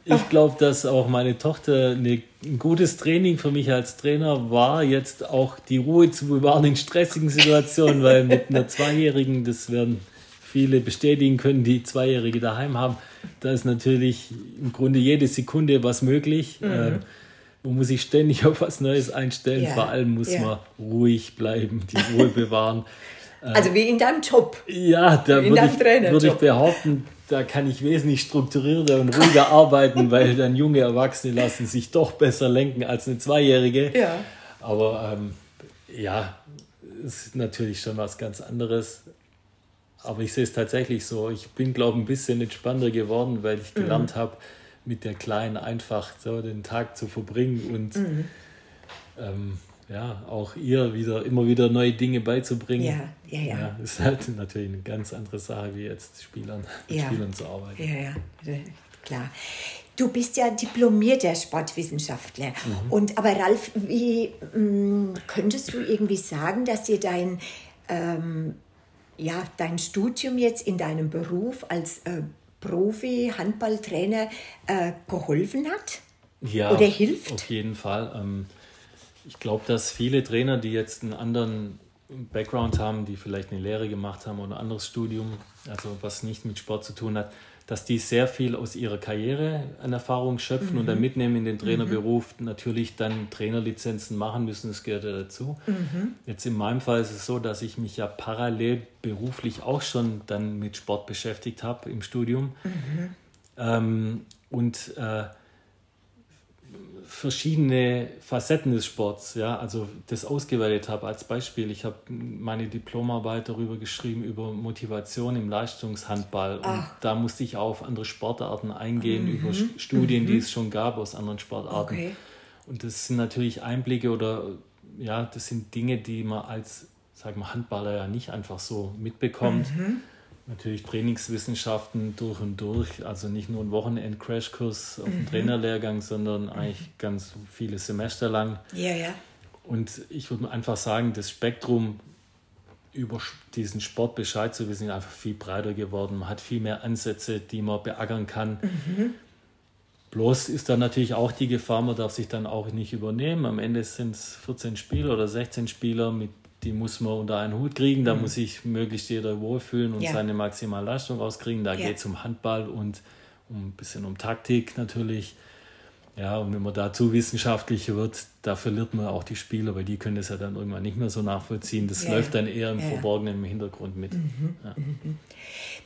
ich glaube, dass auch meine Tochter eine, ein gutes Training für mich als Trainer war, jetzt auch die Ruhe zu bewahren in stressigen Situationen, weil mit einer Zweijährigen, das werden viele bestätigen können, die Zweijährige daheim haben, da ist natürlich im Grunde jede Sekunde was möglich. Mhm. Äh, man muss sich ständig auf was Neues einstellen. Ja. Vor allem muss ja. man ruhig bleiben, die Ruhe bewahren. Also wie in deinem Job. Ja, da würde ich, würd ich behaupten, da kann ich wesentlich strukturierter und ruhiger arbeiten, weil dann junge Erwachsene lassen sich doch besser lenken als eine Zweijährige. Ja. Aber ähm, ja, ist natürlich schon was ganz anderes. Aber ich sehe es tatsächlich so. Ich bin, glaube ich, ein bisschen entspannter geworden, weil ich gelernt mhm. habe, mit der Kleinen einfach so den Tag zu verbringen und mhm. ähm, ja, auch ihr wieder immer wieder neue Dinge beizubringen. Ja, ja, ja. ja ist halt natürlich eine ganz andere Sache, wie jetzt Spielern, ja. Spielern zu arbeiten. Ja, ja, klar. Du bist ja diplomierter Sportwissenschaftler. Mhm. Und aber Ralf, wie mh, mm, könntest du irgendwie sagen, dass dir dein ähm, ja, dein Studium jetzt in deinem Beruf als äh, Profi, Handballtrainer äh, geholfen hat? Ja, oder hilft? Auf jeden Fall. Ähm, ich glaube, dass viele Trainer, die jetzt einen anderen Background haben, die vielleicht eine Lehre gemacht haben oder ein anderes Studium, also was nicht mit Sport zu tun hat, dass die sehr viel aus ihrer Karriere an Erfahrung schöpfen mhm. und dann mitnehmen in den Trainerberuf, mhm. natürlich dann Trainerlizenzen machen müssen, das gehört ja dazu. Mhm. Jetzt in meinem Fall ist es so, dass ich mich ja parallel beruflich auch schon dann mit Sport beschäftigt habe im Studium. Mhm. Ähm, und äh, verschiedene Facetten des Sports, ja, also das ausgewählt habe. Als Beispiel, ich habe meine Diplomarbeit darüber geschrieben, über Motivation im Leistungshandball. Und Ach. da musste ich auf andere Sportarten eingehen, mhm. über Studien, mhm. die es schon gab aus anderen Sportarten. Okay. Und das sind natürlich Einblicke oder ja, das sind Dinge, die man als, sagen wir, Handballer ja nicht einfach so mitbekommt. Mhm natürlich Trainingswissenschaften durch und durch, also nicht nur ein Wochenend-Crashkurs auf dem mhm. Trainerlehrgang, sondern eigentlich ganz viele Semester lang. Ja, ja. Und ich würde einfach sagen, das Spektrum über diesen Sport Bescheid zu wissen, ist einfach viel breiter geworden. Man hat viel mehr Ansätze, die man beackern kann. Mhm. Bloß ist da natürlich auch die Gefahr, man darf sich dann auch nicht übernehmen. Am Ende sind es 14 Spieler oder 16 Spieler mit die muss man unter einen Hut kriegen. Da mhm. muss sich möglichst jeder wohlfühlen und ja. seine maximale Leistung rauskriegen. Da ja. geht es um Handball und um ein bisschen um Taktik natürlich. Ja, und wenn man da zu wissenschaftlich wird, da verliert man auch die Spieler, weil die können das ja dann irgendwann nicht mehr so nachvollziehen. Das ja, läuft dann eher im Verborgenen im Hintergrund mit. Mhm, ja. Mhm.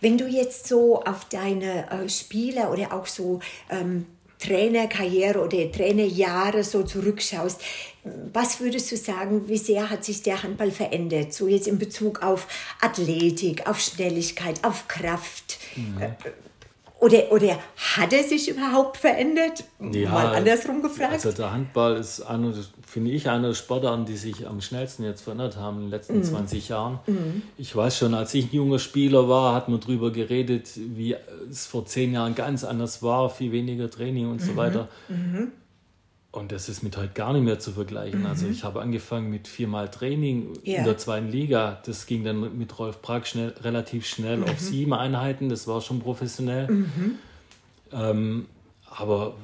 Wenn du jetzt so auf deine äh, Spieler oder auch so ähm, Trainerkarriere oder Trainerjahre so zurückschaust, was würdest du sagen, wie sehr hat sich der Handball verändert? So jetzt in Bezug auf Athletik, auf Schnelligkeit, auf Kraft mhm. Äh, oder, oder Hat er sich überhaupt verändert? Ja, Mal andersrum gefragt. Also der Handball ist, einer, finde ich, einer der Sportarten, die sich am schnellsten jetzt verändert haben in den letzten mm. 20 Jahren. Mm. Ich weiß schon, als ich ein junger Spieler war, hat man darüber geredet, wie es vor zehn Jahren ganz anders war, viel weniger Training und so mhm. weiter. Und das ist mit heute gar nicht mehr zu vergleichen. Also mhm. Also ich habe angefangen mit viermal Training yeah. in der zweiten Liga. Das ging dann mit Rolf Prag schnell, relativ schnell mhm. auf sieben Einheiten. Das war schon professionell. Mhm. Ähm, aber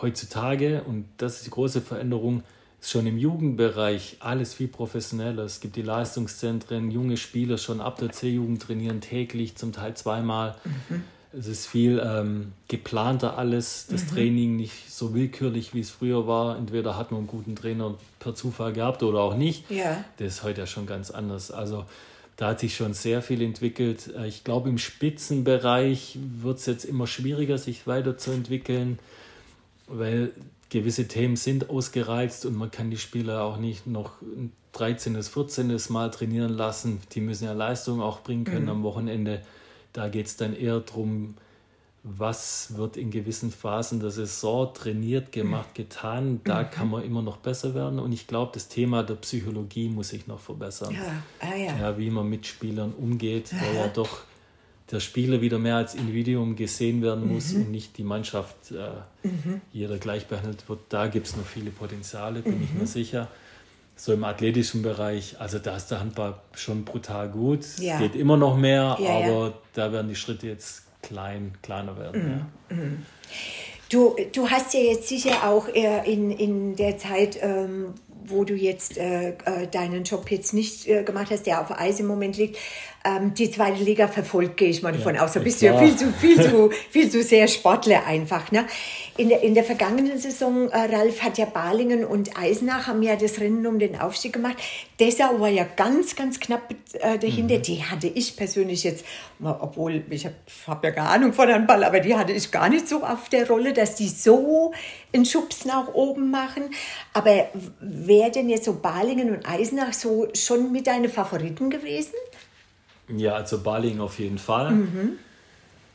heutzutage, und das ist die große Veränderung, ist schon im Jugendbereich alles viel professioneller. Es gibt die Leistungszentren, junge Spieler schon ab der C-Jugend trainieren täglich, zum Teil zweimal. Mhm. Es ist viel ähm, geplanter alles, das mhm. Training nicht so willkürlich, wie es früher war. Entweder hat man einen guten Trainer per Zufall gehabt oder auch nicht. Ja. Das ist heute ja schon ganz anders. Also da hat sich schon sehr viel entwickelt. Äh, ich glaube, im Spitzenbereich wird es jetzt immer schwieriger, sich weiterzuentwickeln, weil gewisse Themen sind ausgereizt und man kann die Spieler auch nicht noch ein 13., 14. Mal trainieren lassen. Die müssen ja Leistung auch bringen können mhm. am Wochenende. Da geht es dann eher darum, was wird in gewissen Phasen der Saison trainiert, gemacht, getan. Da mhm. kann man immer noch besser werden. Und ich glaube, das Thema der Psychologie muss sich noch verbessern. Ja. Ah, ja. ja wie man mit Spielern umgeht, weil ja doch der Spieler wieder mehr als Individuum gesehen werden muss mhm. und nicht die Mannschaft äh, mhm. jeder gleich behandelt wird. Da gibt es noch viele Potenziale, bin mhm. ich mir sicher so im athletischen Bereich, also da ist der Handball schon brutal gut. Ja. Es geht immer noch mehr, ja, aber ja. da werden die Schritte jetzt klein, kleiner werden. Mhm. Mhm. Du, du hast ja jetzt sicher auch in, in der Zeit, ähm, wo du jetzt äh, äh, deinen Job jetzt nicht äh, gemacht hast, der auf Eis im Moment liegt, ähm, die zweite Liga verfolgt, gehe ich mal davon ja, aus. Da bist du ja viel zu, viel zu, viel zu sehr Sportler einfach. Ne? In, der, in der vergangenen Saison, äh, Ralf, hat ja Balingen und Eisenach haben ja das Rennen um den Aufstieg gemacht. Dessau war ja ganz, ganz knapp äh, dahinter. Mhm. Die hatte ich persönlich jetzt, obwohl ich habe hab ja gar Ahnung von Handball, aber die hatte ich gar nicht so auf der Rolle, dass die so einen Schubs nach oben machen. Aber wäre denn jetzt so Balingen und Eisenach so schon mit deinen Favoriten gewesen? Ja, also Baling auf jeden Fall. Mhm.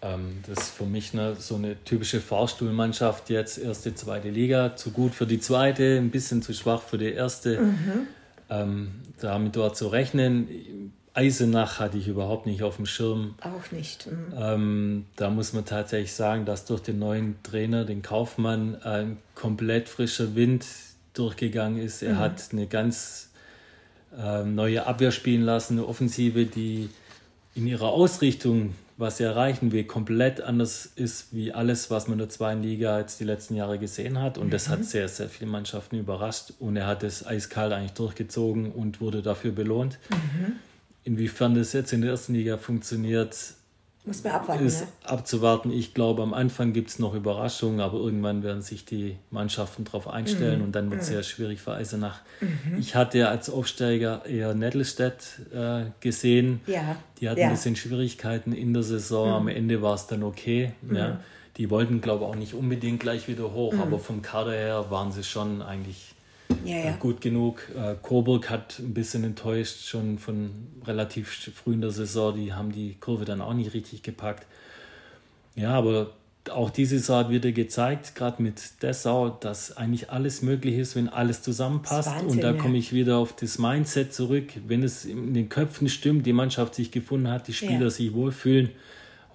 Ähm, das ist für mich eine, so eine typische Fahrstuhlmannschaft jetzt, erste, zweite Liga. Zu gut für die zweite, ein bisschen zu schwach für die erste. Mhm. Ähm, damit dort zu rechnen. Eisenach hatte ich überhaupt nicht auf dem Schirm. Auch nicht. Mhm. Ähm, da muss man tatsächlich sagen, dass durch den neuen Trainer, den Kaufmann, ein komplett frischer Wind durchgegangen ist. Er mhm. hat eine ganz ähm, neue Abwehr spielen lassen, eine Offensive, die in ihrer Ausrichtung, was sie erreichen will, komplett anders ist wie alles, was man in der zweiten Liga jetzt die letzten Jahre gesehen hat. Und mhm. das hat mhm. sehr, sehr viele Mannschaften überrascht. Und er hat es eiskalt eigentlich durchgezogen und wurde dafür belohnt. Mhm. Inwiefern das jetzt in der ersten Liga funktioniert, muss man abwarten. Ist ne? abzuwarten. Ich glaube, am Anfang gibt es noch Überraschungen, aber irgendwann werden sich die Mannschaften darauf einstellen mhm. und dann wird es mhm. sehr schwierig für Eisenach. Mhm. Ich hatte als Aufsteiger eher Nettelstedt äh, gesehen. Ja. Die hatten ja. ein bisschen Schwierigkeiten in der Saison. Am mhm. Ende war es dann okay. Ja. Mhm. Die wollten, glaube ich, auch nicht unbedingt gleich wieder hoch, mhm. aber vom Kader her waren sie schon eigentlich ja, ja. gut genug. Äh, Coburg hat ein bisschen enttäuscht, schon von relativ früh in der Saison. Die haben die Kurve dann auch nicht richtig gepackt. Ja, aber auch diese Saison hat wieder gezeigt, gerade mit Dessau, dass eigentlich alles möglich ist, wenn alles zusammenpasst. Wahnsinn, und da ja. komme ich wieder auf das Mindset zurück. Wenn es in den Köpfen stimmt, die Mannschaft sich gefunden hat, die Spieler ja. sich wohlfühlen,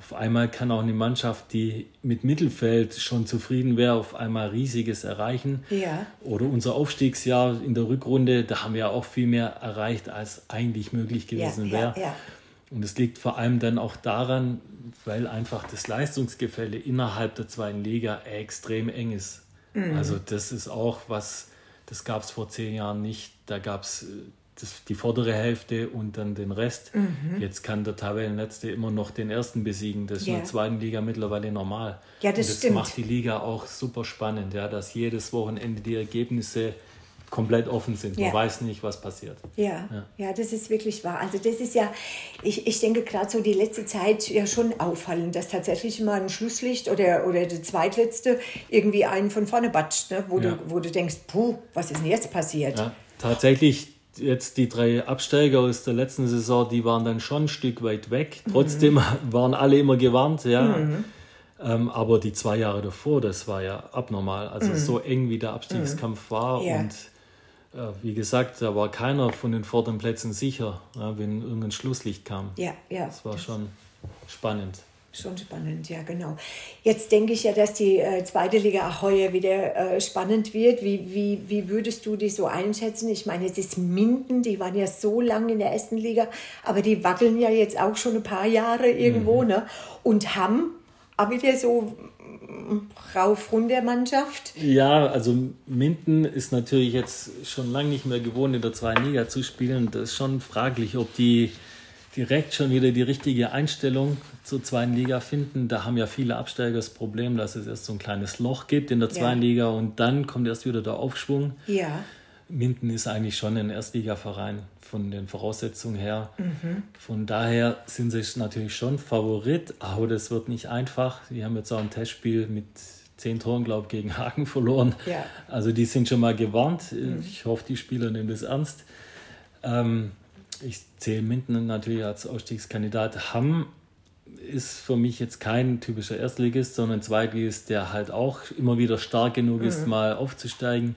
auf einmal kann auch eine Mannschaft, die mit Mittelfeld schon zufrieden wäre, auf einmal Riesiges erreichen. Ja. Oder unser Aufstiegsjahr in der Rückrunde, da haben wir auch viel mehr erreicht, als eigentlich möglich gewesen ja, wäre. Ja, Und es liegt vor allem dann auch daran, weil einfach das Leistungsgefälle innerhalb der zweiten Liga extrem eng ist. Mhm. Also das ist auch was, das gab es vor zehn Jahren nicht. Da gab es äh, das, die vordere Hälfte und dann den Rest. Mhm. Jetzt kann der Tabellenletzte immer noch den ersten besiegen. Das ist ja. in der zweiten Liga mittlerweile normal. Ja, das, und das stimmt. macht die Liga auch super spannend, ja, dass jedes Wochenende die Ergebnisse komplett offen sind. Man ja. weiß nicht, was passiert. Ja, ja, ja, das ist wirklich wahr. Also das ist ja, ich, ich denke gerade so die letzte Zeit ja schon auffallend, dass tatsächlich mal ein Schlusslicht oder, oder der zweitletzte irgendwie einen von vorne batscht, ne? wo, ja. du, wo du denkst, puh, was ist denn jetzt passiert? Tatsächlich jetzt die drei Absteiger aus der letzten Saison, die waren dann schon ein Stück weit weg. Trotzdem mhm. waren alle immer gewarnt, ja. Mhm. Ähm, aber die zwei Jahre davor, das war ja abnormal. Also mhm. so eng wie der Abstiegskampf mhm. war ja. und äh, wie gesagt, da war keiner von den vorderen Plätzen sicher, ja, wenn irgendein Schlusslicht kam. Ja, ja. Das war schon spannend. Schon spannend, ja, genau. Jetzt denke ich ja, dass die äh, zweite Liga auch heuer wieder äh, spannend wird. Wie, wie, wie würdest du die so einschätzen? Ich meine, es ist Minden, die waren ja so lange in der ersten Liga, aber die wackeln ja jetzt auch schon ein paar Jahre irgendwo, mhm. ne? Und haben auch wieder so rauf runter Mannschaft. Ja, also Minden ist natürlich jetzt schon lange nicht mehr gewohnt, in der zweiten Liga zu spielen. Das ist schon fraglich, ob die direkt schon wieder die richtige Einstellung zur zweiten Liga finden. Da haben ja viele Absteiger das Problem, dass es erst so ein kleines Loch gibt in der zweiten ja. Liga und dann kommt erst wieder der Aufschwung. Ja. Minden ist eigentlich schon ein Erstligaverein von den Voraussetzungen her. Mhm. Von daher sind sie natürlich schon Favorit, aber das wird nicht einfach. Die haben jetzt auch ein Testspiel mit zehn Toren, glaube ich, gegen Hagen verloren. Ja. Also die sind schon mal gewarnt. Mhm. Ich hoffe, die Spieler nehmen das ernst. Ähm, ich zähle Minden natürlich als Ausstiegskandidat. Hamm ist für mich jetzt kein typischer Erstligist, sondern ein Zweitligist, der halt auch immer wieder stark genug mhm. ist, mal aufzusteigen.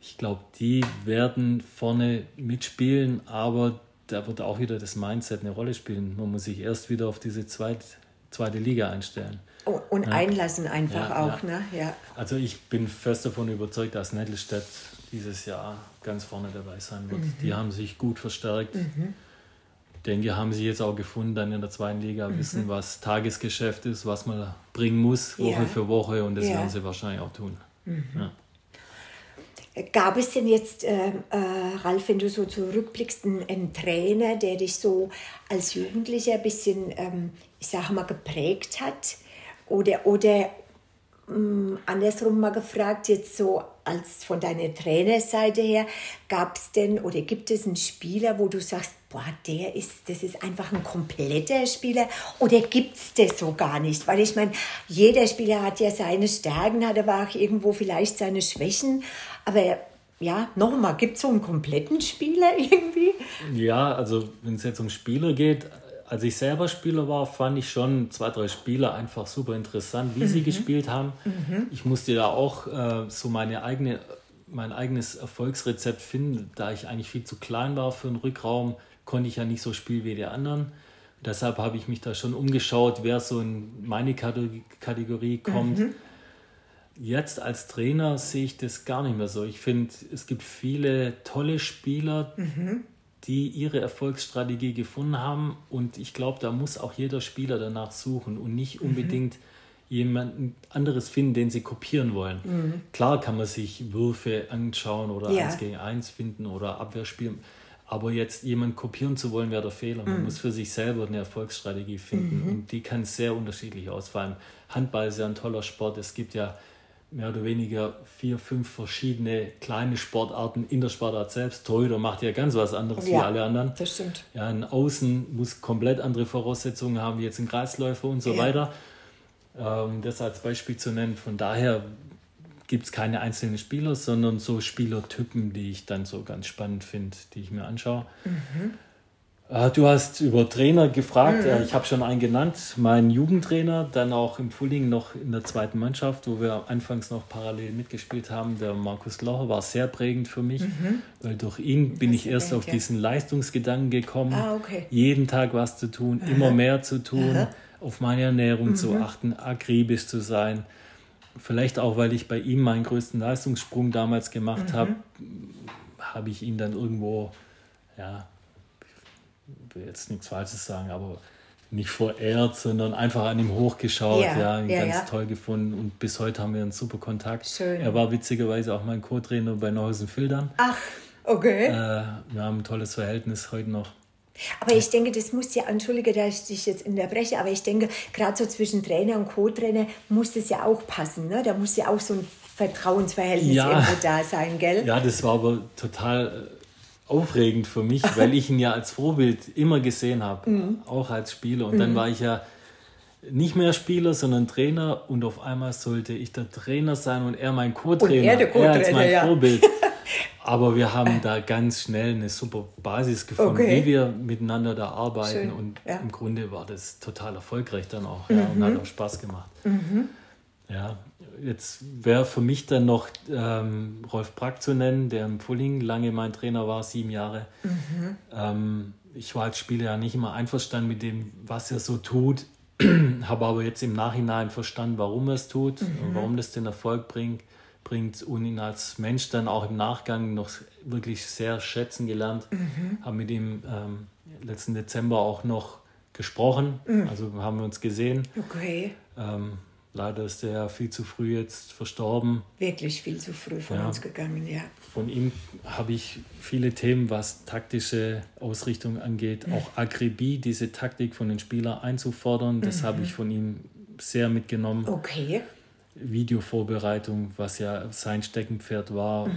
Ich glaube, die werden vorne mitspielen, aber da wird auch wieder das Mindset eine Rolle spielen. Man muss sich erst wieder auf diese zweit, zweite Liga einstellen. Oh, und ja. einlassen einfach ja, auch, ja. ne? Ja. Also ich bin fest davon überzeugt, dass Nettelstedt dieses Jahr ganz vorne dabei sein wird. Mhm. Die haben sich gut verstärkt. Mhm. Denke, haben sie jetzt auch gefunden, dann in der zweiten Liga mhm. wissen, was Tagesgeschäft ist, was man bringen muss, Woche ja. für Woche und das ja. werden sie wahrscheinlich auch tun. Mhm. Ja. Gab es denn jetzt, äh, äh, Ralf, wenn du so zurückblickst, einen, einen, Trainer, der dich so als Jugendlicher ein bisschen, ähm, ich sage mal, geprägt hat? Oder, oder mm, andersrum mal gefragt, jetzt so als von deiner Trainerseite her, gab es denn oder gibt es einen Spieler, wo du sagst, boah, der ist, das ist einfach ein kompletter Spieler oder gibt es das so gar nicht? Weil ich meine, jeder Spieler hat ja seine Stärken, hat aber auch irgendwo vielleicht seine Schwächen, aber ja, nochmal, gibt es so einen kompletten Spieler irgendwie? Ja, also wenn es jetzt um Spieler geht, als ich selber Spieler war, fand ich schon zwei, drei Spieler einfach super interessant, wie mhm. sie gespielt haben. Mhm. Ich musste da auch äh, so meine eigene, mein eigenes Erfolgsrezept finden. Da ich eigentlich viel zu klein war für einen Rückraum, konnte ich ja nicht so spielen wie die anderen. Deshalb habe ich mich da schon umgeschaut, wer so in meine Kategorie kommt. Mhm. Jetzt als Trainer sehe ich das gar nicht mehr so. Ich finde, es gibt viele tolle Spieler, mhm die ihre Erfolgsstrategie gefunden haben. Und ich glaube, da muss auch jeder Spieler danach suchen und nicht mhm. unbedingt mhm. jemanden anderes finden, den sie kopieren wollen. Mhm. Klar kann man sich Würfe anschauen oder ja. eins gegen eins finden oder Abwehrspielen. Aber jetzt jemanden kopieren zu wollen, wäre der Fehler. Man mhm. muss für sich selber eine Erfolgsstrategie finden. Mhm. Und die kann sehr unterschiedlich ausfallen. Handball ist ja ein toller Sport. Es gibt ja mehr oder weniger vier, fünf verschiedene kleine Sportarten in der Sportart selbst. Torhüter macht ja ganz was anderes ja, wie alle anderen. Das stimmt. Ja, ein Außen muss komplett andere Voraussetzungen haben, wie jetzt ein Kreisläufer und so ja. weiter. Ähm, das als Beispiel zu nennen. Von daher gibt es keine einzelnen Spieler, sondern so Spielertypen, die ich dann so ganz spannend finde, die ich mir anschaue. Mhm. Ah, du hast über Trainer gefragt. Mhm. Ich habe schon einen genannt, meinen Jugendtrainer, dann auch im Frühling noch in der zweiten Mannschaft, wo wir anfangs noch parallel mitgespielt haben. Der Markus Locher war sehr prägend für mich, mhm. weil durch ihn bin ich erst auf ja. diesen Leistungsgedanken gekommen. Ah, okay. Jeden Tag was zu tun, immer mehr zu tun, auf meine Ernährung mhm. zu achten, akribisch zu sein. Vielleicht auch, weil ich bei ihm meinen größten Leistungssprung damals gemacht mhm. habe, habe ich ihn dann irgendwo ja, will jetzt nichts Falsches sagen, aber nicht verehrt, sondern einfach an ihm hochgeschaut, ja, ja ihn ja, ganz ja. toll gefunden und bis heute haben wir einen super Kontakt. Schön. Er war witzigerweise auch mein Co-Trainer bei Neuhausen Filtern. Ach, okay. Äh, wir haben ein tolles Verhältnis heute noch. Aber ich denke, das muss ja, entschuldige, dass ich dich jetzt unterbreche, aber ich denke, gerade so zwischen Trainer und Co-Trainer muss das ja auch passen. Ne? Da muss ja auch so ein Vertrauensverhältnis ja, irgendwo da sein, gell? Ja, das war aber total aufregend für mich, weil ich ihn ja als Vorbild immer gesehen habe, mhm. auch als Spieler. Und mhm. dann war ich ja nicht mehr Spieler, sondern Trainer und auf einmal sollte ich der Trainer sein und er mein Co-Trainer. Er, der Co-Trainer, er als mein ja. Vorbild. Aber wir haben da ganz schnell eine super Basis gefunden, Okay. wie wir miteinander da arbeiten. Schön, Und ja. im Grunde war das total erfolgreich dann auch ja, und hat auch Spaß gemacht. Ja, jetzt wäre für mich dann noch ähm, Rolf Brack zu nennen, der im Pulling lange mein Trainer war, sieben Jahre. Ähm, ich war als Spieler ja nicht immer einverstanden mit dem, was er so tut, habe aber jetzt im Nachhinein verstanden, warum er es tut und warum das den Erfolg bringt, bringt und ihn als Mensch dann auch im Nachgang noch wirklich sehr schätzen gelernt. Habe mit ihm ähm, letzten Dezember auch noch gesprochen, also haben wir uns gesehen. Okay. Ähm, leider ist er ja viel zu früh jetzt verstorben. Wirklich viel zu früh von Ja. uns gegangen, ja. Von ihm habe ich viele Themen, was taktische Ausrichtung angeht, auch Akribie, diese Taktik von den Spielern einzufordern. Das habe ich von ihm sehr mitgenommen. Okay. Videovorbereitung, was ja sein Steckenpferd war.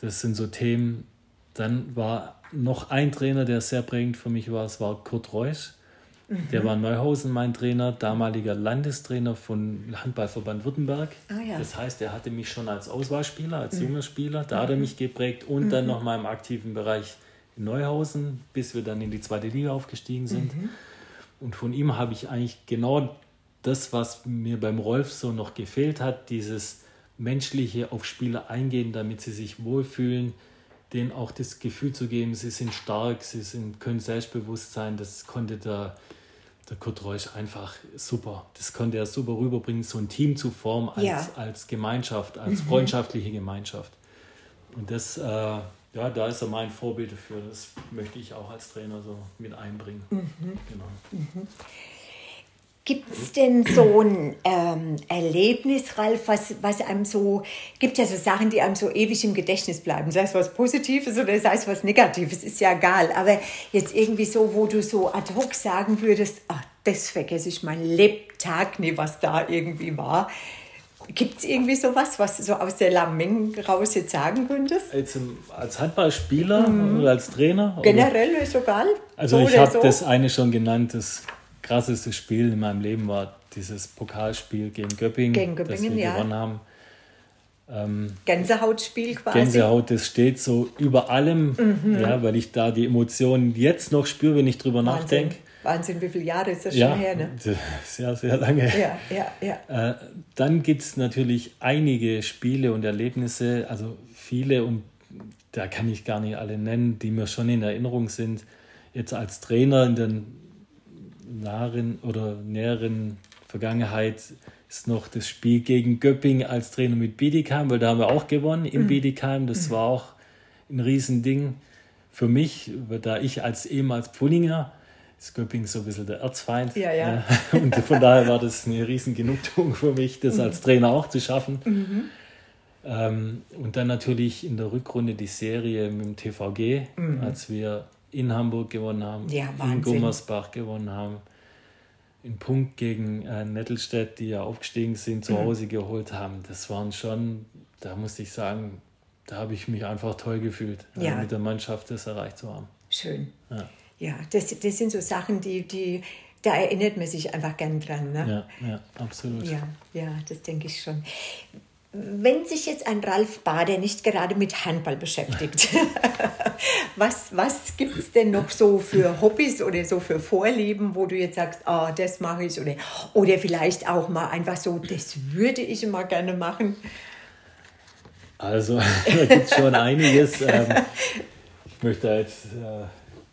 Das sind so Themen. Dann war noch ein Trainer, der sehr prägend für mich war, es war Kurt Reusch. Der war in Neuhausen mein Trainer, damaliger Landestrainer von Handballverband Württemberg. Ah, ja. Das heißt, er hatte mich schon als Auswahlspieler, als junger Spieler, da hat er mich geprägt und dann noch mal im aktiven Bereich in Neuhausen, bis wir dann in die zweite Liga aufgestiegen sind. Und von ihm habe ich eigentlich genau das, was mir beim Rolf so noch gefehlt hat, dieses menschliche auf Spieler eingehen, damit sie sich wohlfühlen, denen auch das Gefühl zu geben, sie sind stark, sie sind, können selbstbewusst sein. Das konnte der, der Kurt Reusch einfach super. Das konnte er super rüberbringen, so ein Team zu formen als, Ja. als Gemeinschaft, als freundschaftliche Gemeinschaft. Und das, äh, ja, da ist er mein Vorbild dafür. Das möchte ich auch als Trainer so mit einbringen. Genau. Gibt es denn so ein ähm, Erlebnis, Ralf, was, was einem so, gibt ja so Sachen, die einem so ewig im Gedächtnis bleiben, sei es was Positives oder sei es was Negatives, ist ja egal, aber jetzt irgendwie so, wo du so ad hoc sagen würdest, ach, das vergesse ich mein Lebtag nie, was da irgendwie war. Gibt es irgendwie sowas, was du so aus der Lameng raus jetzt sagen könntest? Im, als Handballspieler oder als Trainer? Oder? Generell ist egal. Also so ich oder habe so. das eine schon genannt, das krasseste Spiel in meinem Leben war dieses Pokalspiel gegen Göppingen, Gegen das Göppingen, wir ja. gewonnen haben. Gänsehautspiel quasi. Gänsehaut, das steht so über allem, Mhm. ja, weil ich da die Emotionen jetzt noch spüre, wenn ich drüber Wahnsinn. nachdenke. Wahnsinn, wie viele Jahre ist das Ja, schon her, ne? sehr, sehr lange. Ja, ja, ja. Äh, dann gibt es natürlich einige Spiele und Erlebnisse, also viele und da kann ich gar nicht alle nennen, die mir schon in Erinnerung sind. Jetzt als Trainer in der nahen oder näheren Vergangenheit ist noch das Spiel gegen Göpping als Trainer mit Bietigheim, weil da haben wir auch gewonnen in Bietigheim. Das war auch ein Riesending für mich, weil da ich als ehemals Pullinger ist Göpping so ein bisschen der Erzfeind. Ja, ja. Und von daher war das eine riesen Genugtuung für mich, das als Trainer auch zu schaffen. Ähm, und dann natürlich in der Rückrunde die Serie mit dem TVG, als wir in Hamburg gewonnen haben, Ja, in. Gummersbach gewonnen haben, in Punkt gegen äh, Nettelstedt, die ja aufgestiegen sind, Mhm. zu Hause geholt haben. Das waren schon, da musste ich sagen, da habe ich mich einfach toll gefühlt, äh, Ja. mit der Mannschaft das erreicht zu haben. Schön. Ja. Ja, das, das sind so Sachen, die, die, da erinnert man sich einfach gern dran. Ne? Ja, ja, absolut. Ja, ja, das denke ich schon. Wenn sich jetzt ein Ralf Bader nicht gerade mit Handball beschäftigt, was, was gibt es denn noch so für Hobbys oder so für Vorlieben, wo du jetzt sagst, ah, das mache ich oder, oder vielleicht auch mal einfach so, das würde ich mal gerne machen. Also, da gibt es schon einiges. Ähm, ich möchte jetzt äh,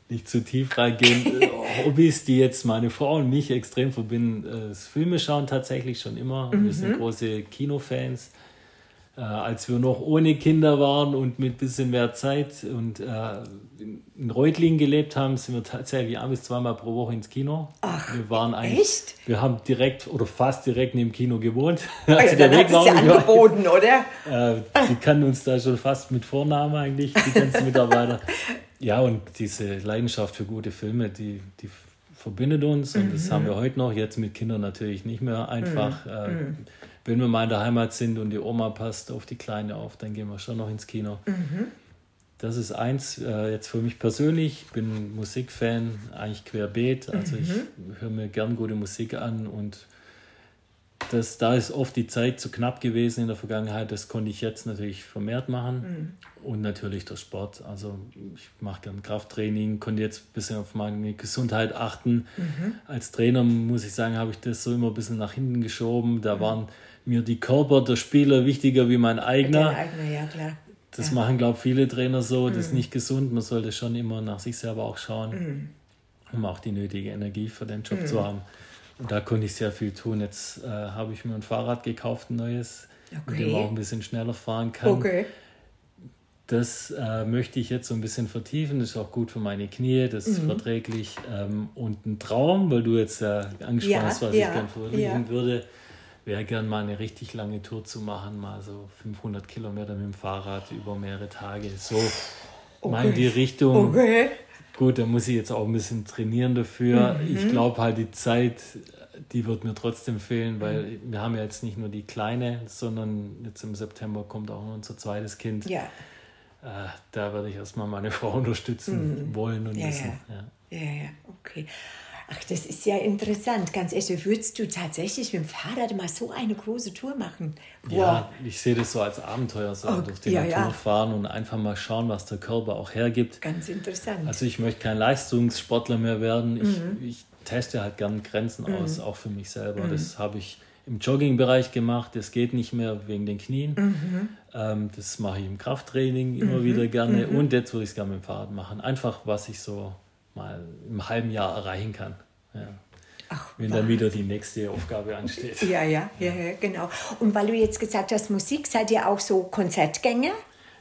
nicht zu tief reingehen. Äh, Hobbys, die jetzt meine Frau und mich extrem verbinden, äh, das Filme schauen tatsächlich schon immer. Wir sind große Kinofans. Äh, als wir noch ohne Kinder waren und mit bisschen mehr Zeit und äh, in Reutlingen gelebt haben, sind wir tatsächlich ein bis zweimal pro Woche ins Kino. Ach, wir waren eigentlich, echt? Wir haben direkt oder fast direkt neben dem Kino gewohnt. Also ja, der Weg war ja angeboten, oder? Äh, die kannten uns da schon fast mit Vornamen eigentlich, die ganzen Mitarbeiter. Ja, und diese Leidenschaft für gute Filme, die, die verbindet uns und das haben wir heute noch, jetzt mit Kindern natürlich nicht mehr einfach. Äh, wenn wir mal in der Heimat sind und die Oma passt auf die Kleine auf, dann gehen wir schon noch ins Kino. Das ist eins, äh, jetzt für mich persönlich, ich bin Musikfan, eigentlich querbeet, also ich höre mir gern gute Musik an und das, da ist oft die Zeit zu knapp gewesen in der Vergangenheit. Das konnte ich jetzt natürlich vermehrt machen. Mhm. Und natürlich der Sport. Also ich mache gern Krafttraining, konnte jetzt ein bisschen auf meine Gesundheit achten. Mhm. Als Trainer muss ich sagen, habe ich das so immer ein bisschen nach hinten geschoben. Da mhm. waren mir die Körper der Spieler wichtiger wie mein eigener. eigener ja, klar. Das ja. machen, glaube ich, viele Trainer so. Das ist mhm. nicht gesund. Man sollte schon immer nach sich selber auch schauen, mhm. um auch die nötige Energie für den Job zu haben. Und da konnte ich sehr viel tun. Jetzt äh, habe ich mir ein Fahrrad gekauft, ein neues, okay. mit dem man auch ein bisschen schneller fahren kann. Okay. Das äh, möchte ich jetzt so ein bisschen vertiefen. Das ist auch gut für meine Knie, das ist mhm. verträglich. Ähm, und ein Traum, weil du jetzt äh, angesprochen ja, hast, was ja, ich gerne verwirklichen ja. würde, wäre gerne mal eine richtig lange Tour zu machen, mal so 500 Kilometer mit dem Fahrrad über mehrere Tage. So okay. mal in die Richtung. Okay. Gut, da muss ich jetzt auch ein bisschen trainieren dafür. Mhm. Ich glaube halt, die Zeit, die wird mir trotzdem fehlen, weil wir haben ja jetzt nicht nur die Kleine, sondern jetzt im September kommt auch noch unser zweites Kind. Ja. Äh, da werde ich erstmal meine Frau unterstützen mhm. wollen und ja, müssen. Ja. ja, ja, okay. Ach, das ist ja interessant. Ganz ehrlich, würdest du tatsächlich mit dem Fahrrad mal so eine große Tour machen? Wow. Ja, ich sehe das so als Abenteuer, so oh, durch die ja, Natur ja. fahren und einfach mal schauen, was der Körper auch hergibt. Ganz interessant. Also ich möchte kein Leistungssportler mehr werden. Ich, mhm. ich teste halt gern Grenzen mhm. aus, auch für mich selber. Mhm. Das habe ich im Joggingbereich gemacht. Das geht nicht mehr wegen den Knien. Mhm. Ähm, das mache ich im Krafttraining immer mhm. wieder gerne. Mhm. Und jetzt würde ich es gerne mit dem Fahrrad machen. Einfach, was ich so mal im halben Jahr erreichen kann. Ja. Ach, wenn dann wieder die nächste Aufgabe ansteht. Ja, ja, ja, ja, genau. Und weil du jetzt gesagt hast, Musik, seid ihr auch so Konzertgänger?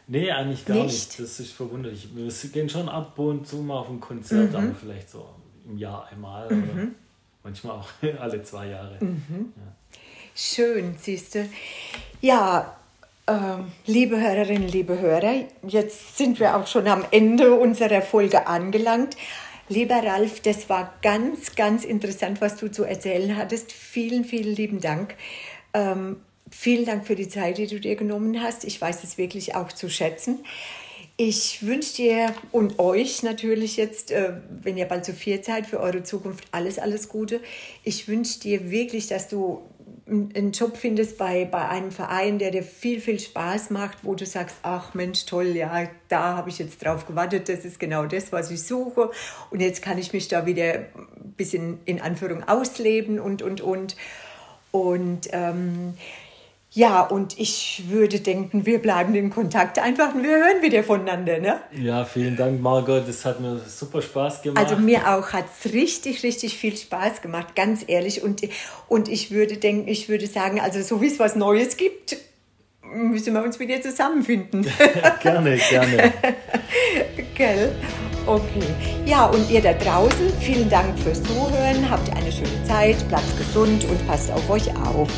Nee, eigentlich gar nicht. nicht. Das ist verwunderlich. Wir gehen schon ab und zu mal auf ein Konzert, mhm. aber vielleicht so im Jahr einmal mhm. oder manchmal auch alle zwei Jahre. Mhm. Ja. Schön, siehst du. Ja, liebe Hörerinnen, liebe Hörer, jetzt sind wir auch schon am Ende unserer Folge angelangt. Lieber Ralf, das war ganz, ganz interessant, was du zu erzählen hattest. Vielen, vielen lieben Dank. Ähm, vielen Dank für die Zeit, die du dir genommen hast. Ich weiß es wirklich auch zu schätzen. Ich wünsche dir und euch natürlich jetzt, äh, wenn ihr bald zu viel seid, für eure Zukunft alles, alles Gute. Ich wünsche dir wirklich, dass du einen Job findest bei, bei einem Verein, der dir viel, viel Spaß macht, wo du sagst, ach Mensch, toll, ja, da habe ich jetzt drauf gewartet, das ist genau das, was ich suche. Und jetzt kann ich mich da wieder ein bisschen in Anführung ausleben und, und, und. Und ähm, ja, und ich würde denken, wir bleiben in Kontakt einfach und wir hören wieder voneinander. Ne? Ja, vielen Dank, Margot. Das hat mir super Spaß gemacht. Also mir auch hat es richtig, richtig viel Spaß gemacht, ganz ehrlich. Und, und ich würde denken, ich würde sagen, also so wie es was Neues gibt, müssen wir uns wieder zusammenfinden. gerne, gerne. Gell? Okay. Ja, und ihr da draußen, vielen Dank fürs Zuhören. Habt eine schöne Zeit, bleibt gesund und passt auf euch auf.